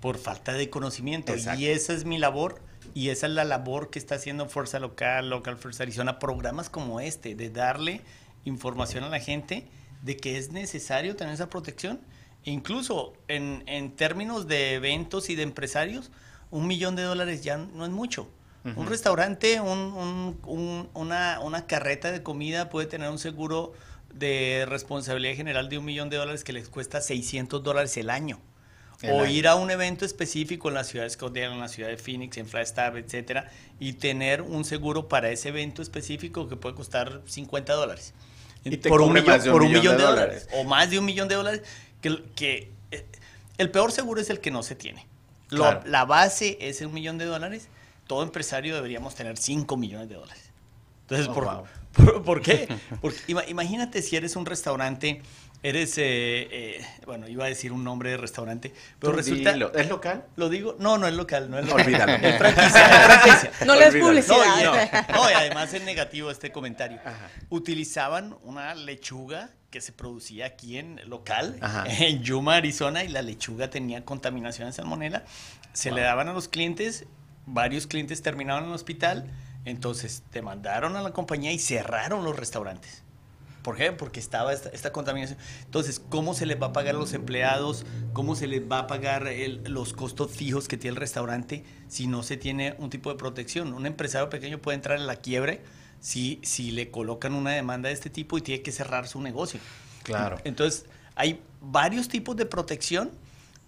por falta de conocimiento. Exacto. Y esa es mi labor. Y esa es la labor que está haciendo Fuerza Local, Local First Arizona, programas como este, de darle información a la gente de que es necesario tener esa protección. E incluso en, en términos de eventos y de empresarios, un millón de dólares ya no es mucho. Un restaurante, un- un- un- una, una carreta de comida puede tener un seguro de responsabilidad general de un millón de dólares que les cuesta 600 dólares el año El o año. ir a un evento específico en la ciudad de Scottsdale, en la ciudad de Phoenix, en Flagstaff, etcétera, y tener un seguro para ese evento específico que puede costar 50 dólares. Y por un millón, de un por un millón millón de de dólares. dólares. O más de un millón de dólares. Que, que eh, el peor seguro es el que no se tiene. Lo- Claro. La base es un millón de dólares. Todo empresario deberíamos tener 5 millones de dólares. Entonces, Oh, por, wow. por, por qué? Porque imagínate si eres un restaurante, eres, eh, eh, bueno, iba a decir un nombre de restaurante, pero Tú resulta... dilo. ¿Es local? Lo digo, no, no es local, no es local. Olvídalo. Es franquicia, es franquicia. No les Olvídalo. publicidad. No, y, no, y además es negativo este comentario. Ajá. Utilizaban una lechuga que se producía aquí en local, Ajá. en Yuma, Arizona, y la lechuga tenía contaminación de salmonela. Se le daban a los clientes, varios clientes terminaban en el hospital, entonces demandaron a la compañía y cerraron los restaurantes. ¿Por qué? Porque estaba esta, esta contaminación. Entonces, ¿cómo se les va a pagar a los empleados? ¿Cómo se les va a pagar el- los costos fijos que tiene el restaurante si no se tiene un tipo de protección? Un empresario pequeño puede entrar en la quiebre si, si le colocan una demanda de este tipo y tiene que cerrar su negocio. Claro. Entonces, hay varios tipos de protección,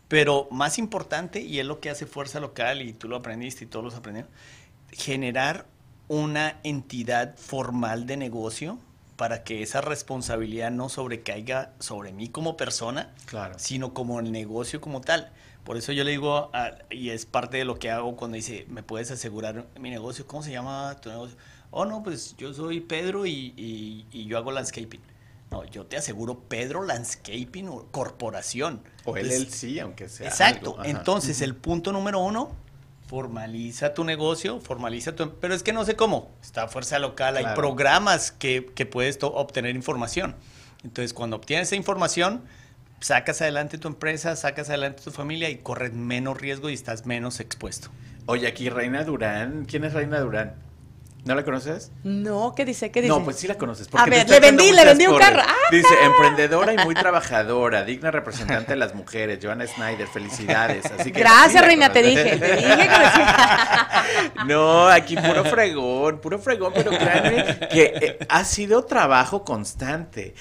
pero más importante, y es lo que hace Fuerza Local, y tú lo aprendiste y todos los aprendieron, generar una entidad formal de negocio para que esa responsabilidad no sobrecaiga sobre mí como persona, Claro. sino como el negocio como tal. Por eso yo le digo, a- y es parte de lo que hago cuando dice, ¿me puedes asegurar mi negocio? ¿Cómo se llama tu negocio? Oh, no, pues yo soy Pedro y, y- y yo hago landscaping. No, yo te aseguro Pedro Landscaping Corporación. O LLC, aunque sea. Exacto. algo. Entonces, el punto número uno, formaliza tu negocio, formaliza tu... Pero es que no sé cómo. Está Fuerza Local, hay programas que, que puedes obtener información. Entonces, cuando obtienes esa información, sacas adelante tu empresa, sacas adelante tu familia y corres menos riesgo y estás menos expuesto. Oye, aquí Reina Durán. ¿Quién es Reina Durán? ¿No la conoces? No, ¿qué dice? ¿Qué dice? No, pues sí la conoces. A te ver, le vendí, le vendí un carro. ¡Ah! Dice, emprendedora y muy trabajadora, digna representante de las mujeres, Joana Snyder, felicidades. Así que Gracias, sí Reina, te dije. Te dije que. No, aquí puro fregón, puro fregón, pero créanme que eh, ha sido trabajo constante.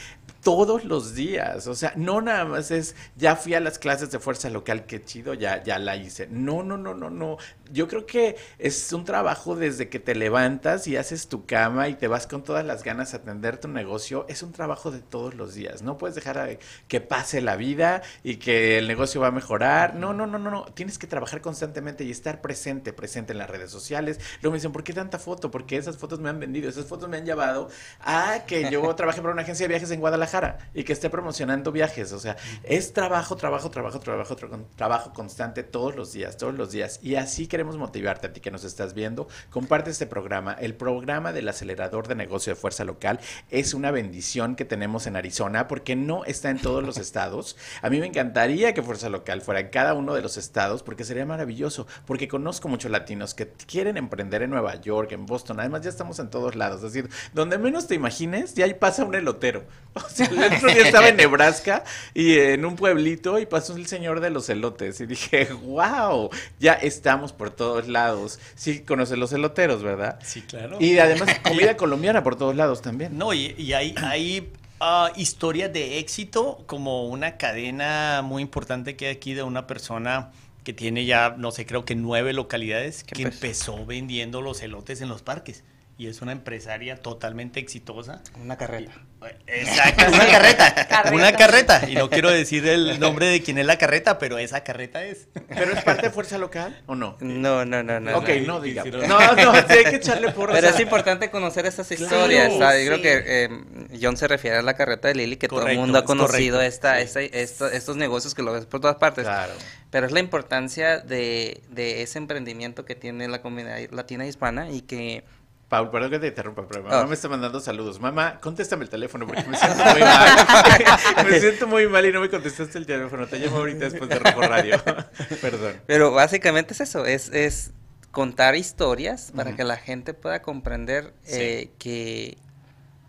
Todos los días, o sea, no nada más es, ya fui a las clases de fuerza local, qué chido, ya, ya la hice. No, no, no, no, no. Yo creo que es un trabajo desde que te levantas y haces tu cama y te vas con todas las ganas a atender tu negocio. Es un trabajo de todos los días. No puedes dejar a- que pase la vida y que el negocio va a mejorar. No, no, no, no, no. Tienes que trabajar constantemente y estar presente, presente en las redes sociales. Luego me dicen, ¿por qué tanta foto? Porque esas fotos me han vendido, esas fotos me han llevado a que yo trabaje para una agencia de viajes en Guadalajara y que esté promocionando viajes. O sea, es trabajo, trabajo, trabajo, trabajo, tra- trabajo constante todos los días, todos los días. Y así queremos motivarte a ti que nos estás viendo. Comparte este programa. El programa del acelerador de negocio de fuerza local es una bendición que tenemos en Arizona porque no está en todos los estados. A mí me encantaría que Fuerza Local fuera en cada uno de los estados porque sería maravilloso. Porque conozco muchos latinos que quieren emprender en Nueva York, en Boston. Además, ya estamos en todos lados. Es decir, donde menos te imagines, ya ahí pasa un elotero. O sea, el otro día estaba en Nebraska y en un pueblito y pasó el señor de los elotes. Y dije, wow, ya estamos por todos lados. Sí, conoces los eloteros, ¿verdad? Sí, claro. Y además comida colombiana por todos lados también. No, y, y hay, hay ah, historias de éxito, como una cadena muy importante que hay aquí de una persona que tiene ya, no sé, creo que nueve localidades, ¿Qué que empezó vendiendo los elotes en los parques. Y es una empresaria totalmente exitosa. Una carreta. Exacto, una carreta, Carreta. Una carreta. Y no quiero decir el nombre de quién es la carreta, pero esa carreta es. ¿Pero es parte de Fuerza Local o no? No, no, no, no. ok, no. no No, no, sí hay que echarle porras. Pero a- es importante conocer estas Claro, historias. ¿sabes? Yo sí. creo que eh, John se refiere a la carreta de Lily, que todo el mundo ha conocido esta, sí. esta- esto- estos negocios que lo ves por todas partes. Claro. Pero es la importancia de, de ese emprendimiento que tiene la comunidad latina hispana y que Paul, perdón que te interrumpa, pero mamá Ah. me está mandando saludos. Mamá, contéstame el teléfono porque me siento muy mal. me siento muy mal y no me contestaste el teléfono. Te llamo ahorita después de Rojo Radio. Perdón. Pero básicamente es eso, es, es contar historias para que la gente pueda comprender eh, que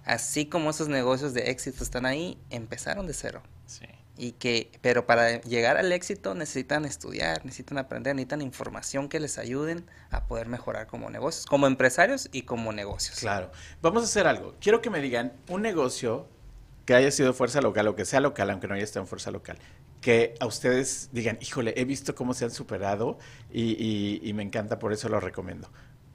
así como esos negocios de éxito están ahí, empezaron de cero. Sí. Y que, pero para llegar al éxito necesitan estudiar, necesitan aprender, necesitan información que les ayuden a poder mejorar como negocios, como empresarios y como negocios. Claro. Vamos a hacer algo. Quiero que me digan un negocio que haya sido fuerza local o que sea local, aunque no haya estado en fuerza local. Que a ustedes digan, híjole, he visto cómo se han superado y, y- y me encanta, por eso lo recomiendo.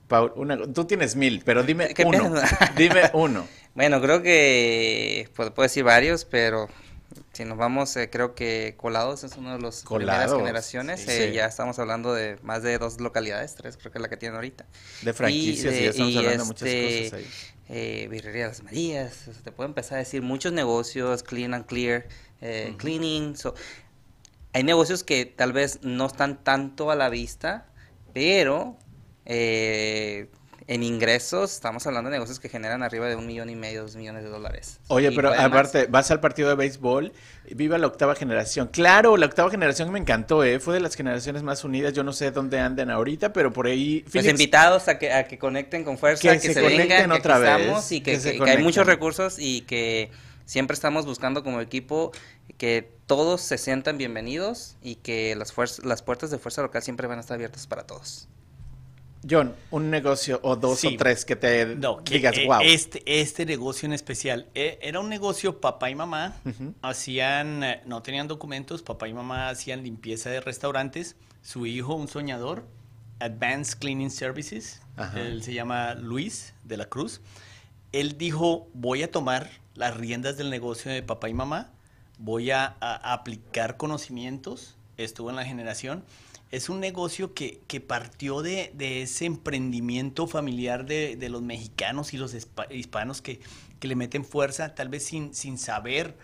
Paul, una- tú tienes mil, pero dime ¿Qué uno. pedo? dime uno. Bueno, creo que puedo, puedo decir varios, pero si nos vamos, eh, creo que Colados es uno de los primeras generaciones. sí. eh, Sí. Ya estamos hablando de más de dos localidades, tres creo que es la que tienen ahorita. De franquicias y, de- ya estamos y hablando de muchas este, cosas ahí. eh, Birrería Las Marías, o sea, te puedo empezar a decir muchos negocios, Clean and Clear, eh, Ujú. Cleaning. so- hay negocios que tal vez no están tanto a la vista, pero eh, en ingresos estamos hablando de negocios que generan arriba de un millón y medio, dos millones de dólares. Oye, Y pero más. aparte, vas al partido de béisbol, viva la octava generación. Claro, la octava generación me encantó, ¿eh? Fue de las generaciones más unidas. Yo no sé dónde anden ahorita, pero por ahí. Pues Phoenix- invitados a que, a que conecten con fuerza, Que que, se se, conecten vengan, que otra aquí vez, y que, que que- que hay muchos recursos y que siempre estamos buscando como equipo que todos se sientan bienvenidos y que las, las puertas de fuerza local siempre van a estar abiertas para todos. John, un negocio o dos Sí. o tres que te No, que, digas, eh, wow. este, este negocio en especial eh, era un negocio papá y mamá. Hacían, eh, no tenían documentos, papá y mamá hacían limpieza de restaurantes. Su hijo, un soñador, Advanced Cleaning Services, Ajá. él se llama Luis de la Cruz. Él dijo, voy a tomar las riendas del negocio de papá y mamá, voy a, a aplicar conocimientos. estuvo en la generación. Es un negocio que, partió de, ese emprendimiento familiar de, los mexicanos y los hispanos que, le meten fuerza, tal vez sin, saber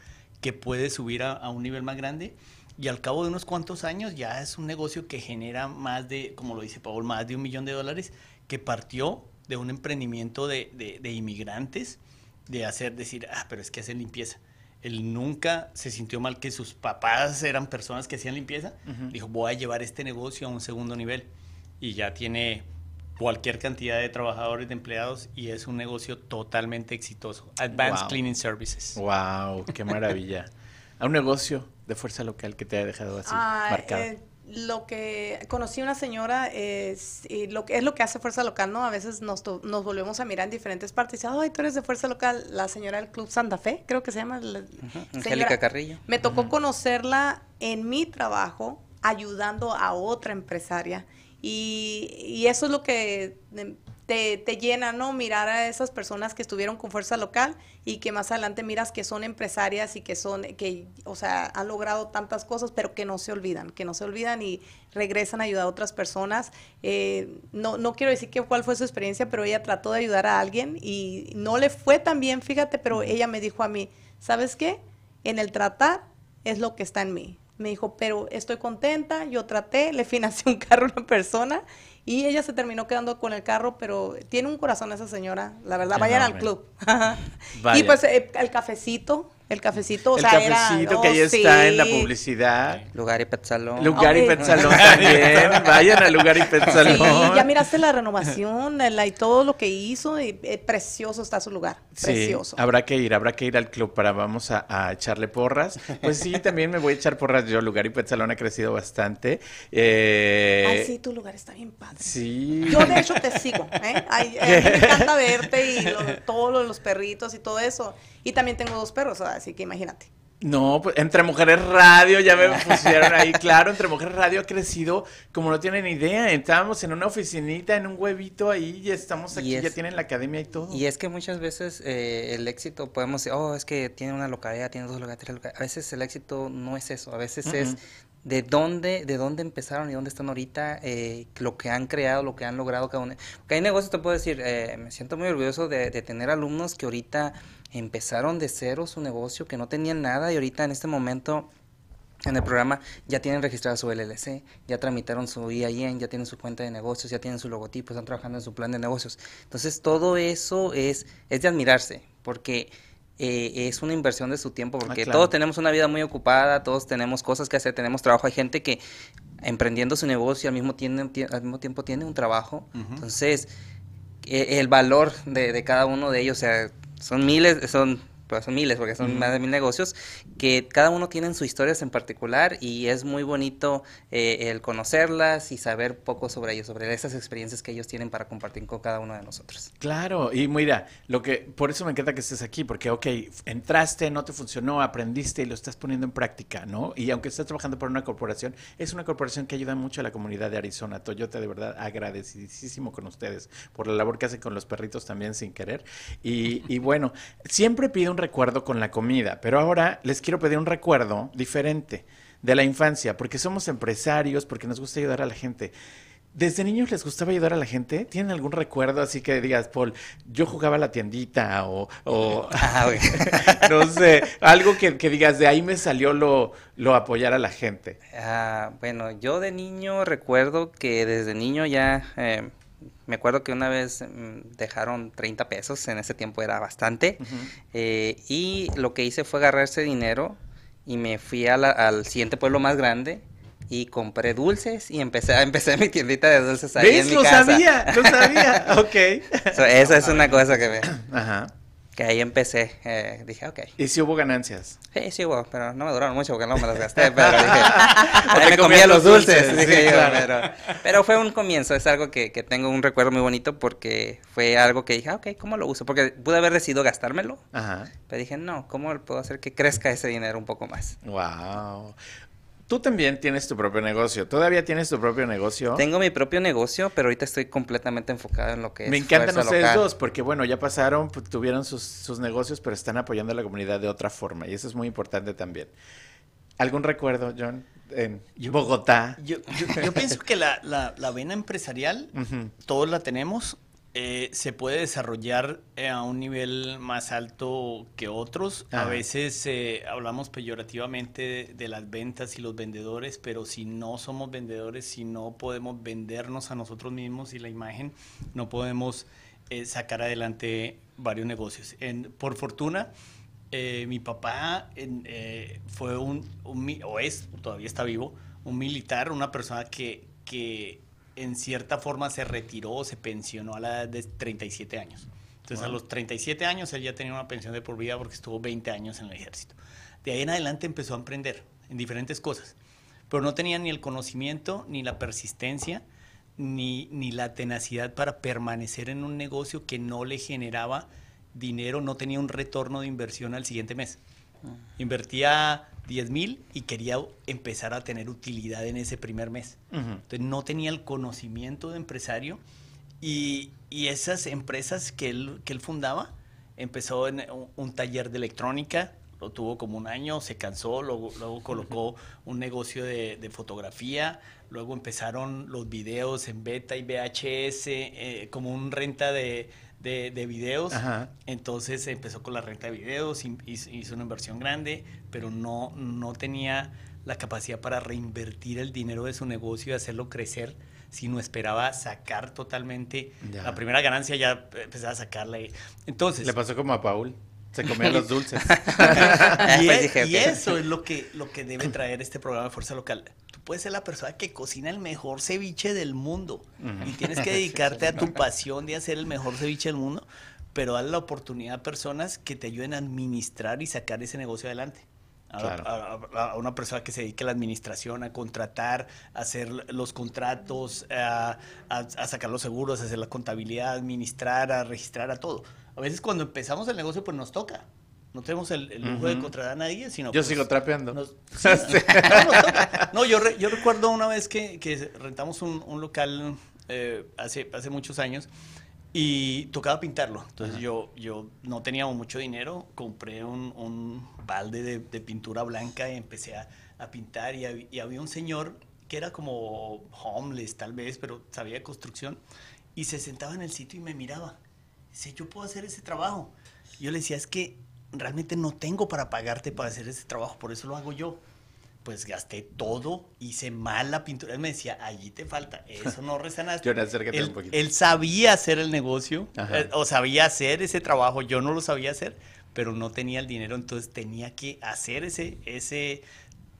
que puede subir a, un nivel más grande y al cabo de unos cuantos años ya es un negocio que genera más de, como lo dice Paul, más de un millón de dólares, que partió de un emprendimiento de, inmigrantes, de hacer, decir, ah, pero es que hacen limpieza. Él nunca se sintió mal que sus papás eran personas que hacían limpieza. Uh -huh. Dijo, voy a llevar este negocio a un segundo nivel. Y ya tiene cualquier cantidad de trabajadores, de empleados, y es un negocio totalmente exitoso. Advanced Wow. Cleaning Services. Wow, qué maravilla. a un negocio de fuerza local que te haya dejado así Ah, marcado. eh, lo que conocí una señora es y lo que es lo que hace Fuerza Local, ¿no? A veces nos, nos volvemos a mirar en diferentes partes y dice, ay, tú eres de Fuerza Local, la señora del Club Santa Fe, creo que se llama. la- Angélica Carrillo. Me tocó conocerla en mi trabajo ayudando a otra empresaria y, y eso es lo que em, te, te llena, ¿no? Mirar a esas personas que estuvieron con fuerza local y que más adelante miras que son empresarias y que son, que, o sea, han logrado tantas cosas, pero que no se olvidan, que no se olvidan y regresan a ayudar a otras personas. Eh, no, no quiero decir que cuál fue su experiencia, pero ella trató de ayudar a alguien y no le fue tan bien, fíjate, pero ella me dijo a mí, ¿sabes qué? En el tratar es lo que está en mí. Me dijo, pero estoy contenta, yo traté, le financié un carro a una persona y ella se terminó quedando con el carro, pero tiene un corazón esa señora, la verdad, vayan al club. Vaya. y pues eh, el cafecito, el cafecito, o el sea, era- cafecito oh, que ahí está en la publicidad. Lugar y Pet Salón. Lugar y. Pet Salón también. Vayan a Lugar y Pet Salón. Sí, ya miraste la renovación la- y todo lo que hizo, y, eh, precioso está su lugar, Sí, precioso. habrá que ir, habrá que ir al club para vamos a, a echarle porras. Pues sí, también me voy a echar porras yo. Lugar y Pet Salón ha crecido bastante. Eh, Ay, sí, tu lugar está bien padre. sí. Yo de hecho te sigo, ¿eh? Ay, a mí me encanta verte y lo- todo lo de los perritos y todo eso. Y también tengo dos perros, así que imagínate. No, pues Entre Mujeres Radio, ya me pusieron ahí, claro, Entre Mujeres Radio ha crecido como no tienen idea. Estábamos en una oficinita, en un huevito ahí, y estamos Y aquí, es- ya tienen la academia y todo. Y es que muchas veces eh, el éxito podemos decir, oh, es que tiene una localidad, tiene dos localidades, tres localidades. A veces el éxito no es eso, a veces es de dónde, de dónde empezaron y dónde están ahorita, eh, lo que han creado, lo que han logrado cada uno. Porque hay negocios, te puedo decir, eh, me siento muy orgulloso de, de tener alumnos que ahorita empezaron de cero su negocio, que no tenían nada y ahorita en este momento en el programa ya tienen registrada su LLC, ya tramitaron su IAN, ya tienen su cuenta de negocios, ya tienen su logotipo, están trabajando en su plan de negocios. Entonces todo eso es, es de admirarse, porque eh, es una inversión de su tiempo, porque claro. todos tenemos una vida muy ocupada, todos tenemos cosas que hacer, tenemos trabajo. Hay gente que emprendiendo su negocio al mismo, tiene, tie- al mismo tiempo tiene un trabajo. Entonces, eh, el valor de, de cada uno de ellos, o sea, son miles, son, pues son miles, porque son más de mil negocios, que cada uno tiene sus historias en particular y es muy bonito eh, el conocerlas y saber poco sobre ellos, sobre esas experiencias que ellos tienen para compartir con cada uno de nosotros. Claro, y mira, lo que por eso me encanta que estés aquí, porque ok, entraste, no te funcionó, aprendiste y lo estás poniendo en práctica, ¿no? Y aunque estás trabajando para una corporación, es una corporación que ayuda mucho a la comunidad de Arizona. Toyota, de verdad, agradecidísimo con ustedes por la labor que hacen con los perritos también sin querer. Y, y bueno, siempre pido un recuerdo con la comida, pero ahora les quiero pedir un recuerdo diferente de la infancia, porque somos empresarios, porque nos gusta ayudar a la gente. ¿Desde niños les gustaba ayudar a la gente? ¿Tienen algún recuerdo así que digas, Paul, yo jugaba a la tiendita o, o Ah, no sé, algo que, que digas, de ahí me salió lo, lo apoyar a la gente? Ah, bueno, yo de niño recuerdo que desde niño ya, eh, me acuerdo que una vez mm, dejaron 30 pesos, en ese tiempo era bastante, eh, y lo que hice fue agarrar ese dinero y me fui a la- al siguiente pueblo más grande y compré dulces y empecé, empecé mi tiendita de dulces ahí ¿Ves? en mi Lo casa. sabía, lo sabía. ok. So, esa es una cosa que, me- Ajá. Que ahí empecé, eh, dije, ok. ¿Y si hubo ganancias? Sí, sí, hubo, pero no me duraron mucho porque no me las gasté, pero dije, ahí me comía los dulces, dulces, dije sí, yo, claro. pero, pero fue un comienzo, es algo que, que tengo un recuerdo muy bonito porque fue algo que dije, ah, ok, ¿cómo lo uso? Porque pude haber decidido gastármelo, Ajá. pero dije, no, ¿cómo puedo hacer que crezca ese dinero un poco más? Wow. Tú también tienes tu propio negocio. ¿Todavía tienes tu propio negocio? Tengo mi propio negocio, pero ahorita estoy completamente enfocado en lo que es Me encantan fuerza ustedes local. dos porque, bueno, ya pasaron, pues, tuvieron sus, sus negocios, pero están apoyando a la comunidad de otra forma y eso es muy importante también. ¿Algún recuerdo, John? En Bogotá. Yo, yo, pienso que la, la, la vena empresarial, todos la tenemos. Eh, se puede desarrollar eh, a un nivel más alto que otros. A veces eh, hablamos peyorativamente de, las ventas y los vendedores, pero si no somos vendedores, si no podemos vendernos a nosotros mismos y la imagen, no podemos sacar adelante varios negocios. por fortuna, mi papá fue un, un, o es, todavía está vivo, un militar, una persona que, que en cierta forma se retiró, se pensionó a la edad de 37 años. Entonces a los 37 años él ya tenía una pensión de por vida porque estuvo 20 años en el ejército. De ahí en adelante empezó a emprender en diferentes cosas, pero no tenía ni el conocimiento, ni la persistencia, ni, ni la tenacidad para permanecer en un negocio que no le generaba dinero, no tenía un retorno de inversión al siguiente mes. Ah. Invertía 10 mil y quería empezar a tener utilidad en ese primer mes. Entonces no tenía el conocimiento de empresario y, esas empresas que él, que él fundaba, empezó en un, taller de electrónica, lo tuvo como un año, se cansó, luego, luego colocó un negocio de, fotografía, luego empezaron los videos en beta y VHS, eh, como un renta de de, de videos. Entonces empezó con la renta de videos, hizo una inversión grande, pero no, no tenía la capacidad para reinvertir el dinero de su negocio y hacerlo crecer, sino esperaba sacar totalmente la primera ganancia, ya empezaba a sacarla. Entonces... Le pasó como a Paul. Se comían los dulces. y, pues y, eso es lo que, lo que debe traer este programa de Fuerza Local puedes ser la persona que cocina el mejor ceviche del mundo y tienes que dedicarte a tu pasión de hacer el mejor ceviche del mundo, pero dale la oportunidad a personas que te ayuden a administrar y sacar ese negocio adelante. A, una persona que se dedique a la administración, a contratar, a hacer los contratos, a, sacar los seguros, a hacer la contabilidad, a administrar, a registrar, a todo. A veces cuando empezamos el negocio, pues nos toca. No tenemos el, lujo de contratar a nadie, sino... Yo pues, sigo trapeando. no, yo, yo recuerdo una vez que, que rentamos un, un local eh, hace, hace muchos años y tocaba pintarlo. Entonces yo, yo no tenía mucho dinero, compré un, un balde de, de, pintura blanca y empecé a, a pintar y, y, había un señor que era como homeless tal vez, pero sabía de construcción y se sentaba en el sitio y me miraba. Dice, yo puedo hacer ese trabajo. Yo le decía, es que realmente no tengo para pagarte para hacer ese trabajo, por eso lo hago yo. Pues gasté todo, hice mal la pintura. Él me decía, allí te falta, eso no resanaste. él, un poquito. él sabía hacer el negocio, eh, o sabía hacer ese trabajo, yo no lo sabía hacer, pero no tenía el dinero, entonces tenía que hacer ese, ese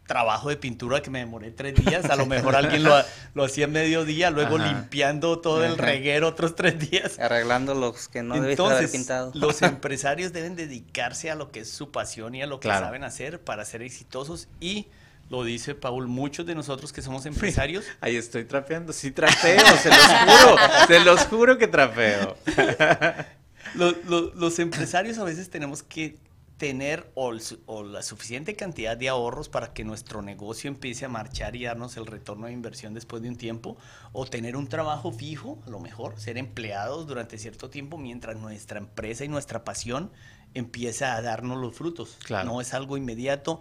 trabajo de pintura que me demoré tres días. A lo mejor alguien lo, lo hacía en medio día, luego limpiando todo el reguero otros tres días. Arreglando los que no debiste haber pintado. Los empresarios deben dedicarse a lo que es su pasión y a lo que saben hacer para ser exitosos y lo dice Paul, muchos de nosotros que somos empresarios. Ahí estoy trapeando, sí trapeo, se los juro, se los juro que trapeo. los empresarios a veces tenemos que tener o, la suficiente cantidad de ahorros para que nuestro negocio empiece a marchar y darnos el retorno de inversión después de un tiempo, o tener un trabajo fijo, a lo mejor, ser empleados durante cierto tiempo mientras nuestra empresa y nuestra pasión empieza a darnos los frutos. No es algo inmediato,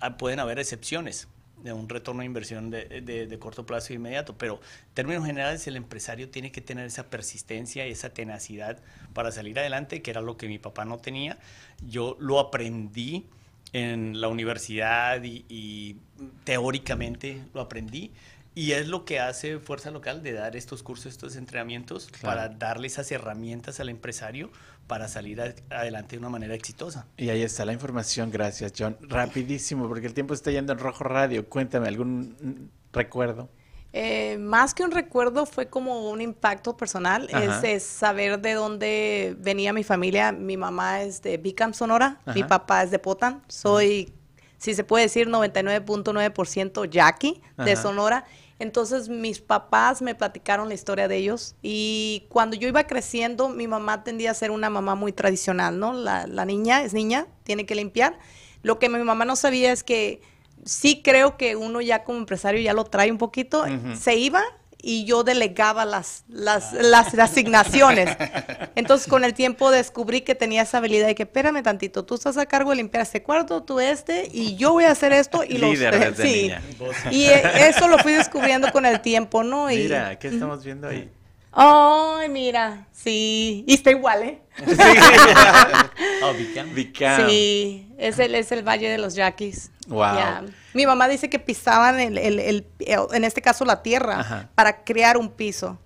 ah, pueden haber excepciones de un retorno de inversión de, de, corto plazo e inmediato, pero en términos generales el empresario tiene que tener esa persistencia y esa tenacidad para salir adelante, que era lo que mi papá no tenía. Yo lo aprendí en la universidad y, teóricamente lo aprendí. Y es lo que hace Fuerza Local de dar estos cursos, estos entrenamientos, para darle esas herramientas al empresario para salir adelante de una manera exitosa. Y ahí está la información, gracias John. Rapidísimo, porque el tiempo está yendo en rojo radio. Cuéntame, ¿algún recuerdo? Eh, más que un recuerdo fue como un impacto personal, es, saber de dónde venía mi familia. Mi mamá es de Bicam, Sonora, mi papá es de Potan. Soy, si se puede decir, 99.9% Jackie de Sonora. Entonces mis papás me platicaron la historia de ellos y cuando yo iba creciendo mi mamá tendía a ser una mamá muy tradicional, ¿no? La, niña es niña, tiene que limpiar. Lo que mi mamá no sabía es que sí creo que uno ya como empresario ya lo trae un poquito. Se iba y yo delegaba las, las, las asignaciones. Entonces con el tiempo descubrí que tenía esa habilidad y que espérame tantito, tú estás a cargo de limpiar este cuarto, tú este, y yo voy a hacer esto y los Líder desde sí. niña. Y eh, eso lo fui descubriendo con el tiempo, ¿no? Y, Mira, ¿qué estamos viendo ahí? Ay, mira, sí, y está igual, ¿eh? Oh, Vicam. Vicam. Sí, es el, es el Valle de los Yaquis. Wow. Ya. Mi mamá dice que pisaban, el, el- el- en este caso, la tierra Ajá. para crear un piso.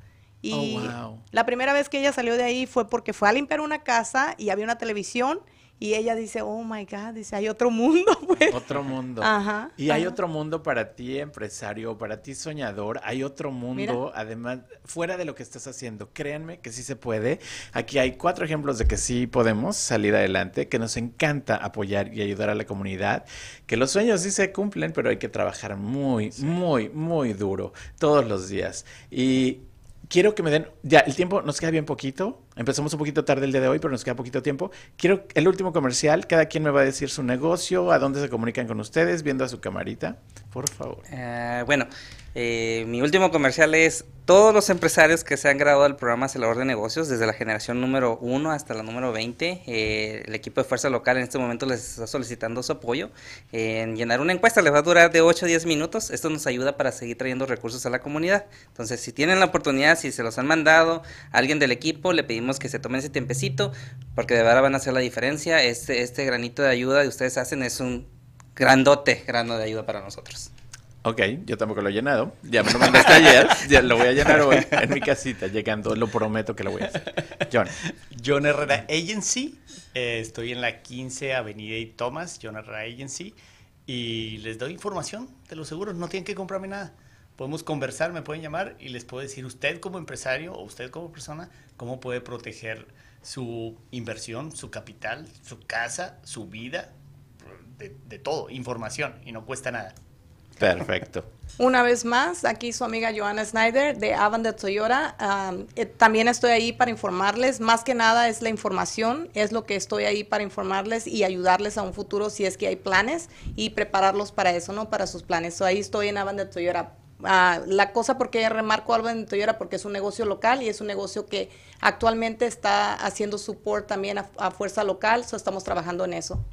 Y Oh, wow. la primera vez que ella salió de ahí fue porque fue a limpiar una casa y había una televisión y ella dice, oh my God, dice, hay otro mundo. pues. Otro mundo. Ajá, Y hay otro mundo para ti, empresario, para ti, soñador. Hay otro mundo, además, fuera de lo que estás haciendo. Créanme que sí se puede. Aquí hay cuatro ejemplos de que sí podemos salir adelante, que nos encanta apoyar y ayudar a la comunidad, que los sueños sí se cumplen, pero hay que trabajar muy, muy, muy duro todos los días. Y quiero que me den, ya, el tiempo nos queda bien poquito. Empezamos un poquito tarde el día de hoy, pero nos queda poquito tiempo. Quiero el último comercial. Cada quien me va a decir su negocio, a dónde se comunican con ustedes, viendo a su camarita. Por favor. Eh, bueno, eh, mi último comercial es todos los empresarios que se han graduado del programa Acelerador de Negocios, desde la generación número 1 hasta la número 20. eh, el equipo de Fuerza Local en este momento les está solicitando su apoyo en llenar una encuesta. Les va a durar de 8 a 10 minutos. Esto nos ayuda para seguir trayendo recursos a la comunidad. Entonces, si tienen la oportunidad, si se los han mandado a alguien del equipo, le pedimos que se tomen ese tiempecito, porque de verdad van a hacer la diferencia. Este, este granito de ayuda que ustedes hacen es un grandote grano de ayuda para nosotros. Ok, yo tampoco lo he llenado. Ya me lo mandaste ayer. Ya lo voy a llenar hoy en mi casita, llegando. Lo prometo que lo voy a hacer. John. John Herrera Agency. eh, estoy en la 15 Avenida y Thomas, John Herrera Agency. Y les doy información de los seguros. No tienen que comprarme nada. Podemos conversar, me pueden llamar y les puedo decir usted como empresario o usted como persona cómo puede proteger su inversión, su capital, su casa, su vida, de, de todo, información y no cuesta nada. Perfecto. Una vez más, aquí su amiga Joanna Snyder de Avan de Toyota. Eh, también estoy ahí para informarles. Más que nada es la información, es lo que estoy ahí para informarles y ayudarles a un futuro si es que hay planes y prepararlos para eso, ¿no? Para sus planes. So, ahí estoy en Avan de Toyota. Ah, la cosa porque remarco Avan de Toyota porque es un negocio local y es un negocio que actualmente está haciendo support también a, a fuerza local. So, estamos trabajando en eso.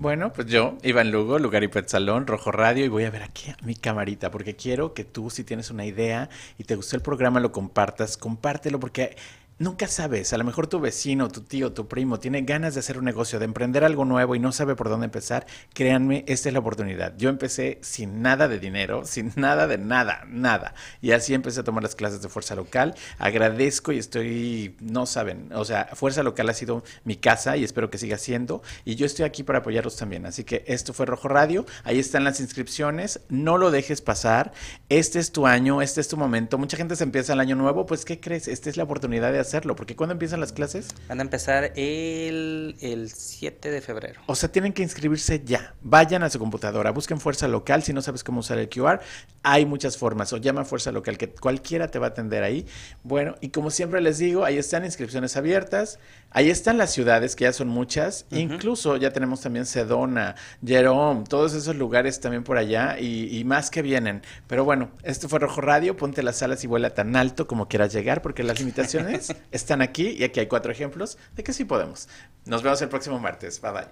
Bueno, pues yo, Iván Lugo, Lugar y Salón, Rojo Radio, y voy a ver aquí a mi camarita, porque quiero que tú, si tienes una idea y te gustó el programa, lo compartas, compártelo, porque nunca sabes, a lo mejor tu vecino, tu tío, tu primo tiene ganas de hacer un negocio, de emprender algo nuevo y no sabe por dónde empezar. Créanme, esta es la oportunidad. Yo empecé sin nada de dinero, sin nada de nada, nada. Y así empecé a tomar las clases de Fuerza Local. Agradezco y estoy, no saben, o sea, Fuerza Local ha sido mi casa y espero que siga siendo. Y yo estoy aquí para apoyarlos también. Así que esto fue Rojo Radio. Ahí están las inscripciones. No lo dejes pasar. Este es tu año, este es tu momento. Mucha gente se empieza el año nuevo. Pues, ¿qué crees? Esta es la oportunidad de hacerlo. Porque cuando empiezan las clases, Van a empezar el, el 7 de febrero. o sea, tienen que inscribirse ya. Vayan a su computadora, busquen Fuerza Local. Si no sabes cómo usar el QR, hay muchas formas. O llama a Fuerza Local, que cualquiera te va a atender ahí. Bueno, y como siempre les digo, ahí están inscripciones abiertas. Ahí están las ciudades, que ya son muchas. Incluso ya tenemos también Sedona, Jerome, todos esos lugares también por allá y, y más que vienen. Pero bueno, esto fue Rojo Radio. Ponte las alas y vuela tan alto como quieras llegar, porque las limitaciones están aquí y aquí hay cuatro ejemplos de que sí podemos. Nos vemos el próximo martes. Bye bye.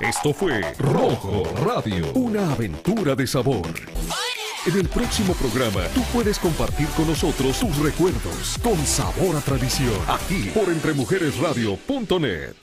Esto fue Rojo Radio, una aventura de sabor. En el próximo programa, tú puedes compartir con nosotros tus recuerdos con sabor a tradición, aquí por entremujeresradio.net.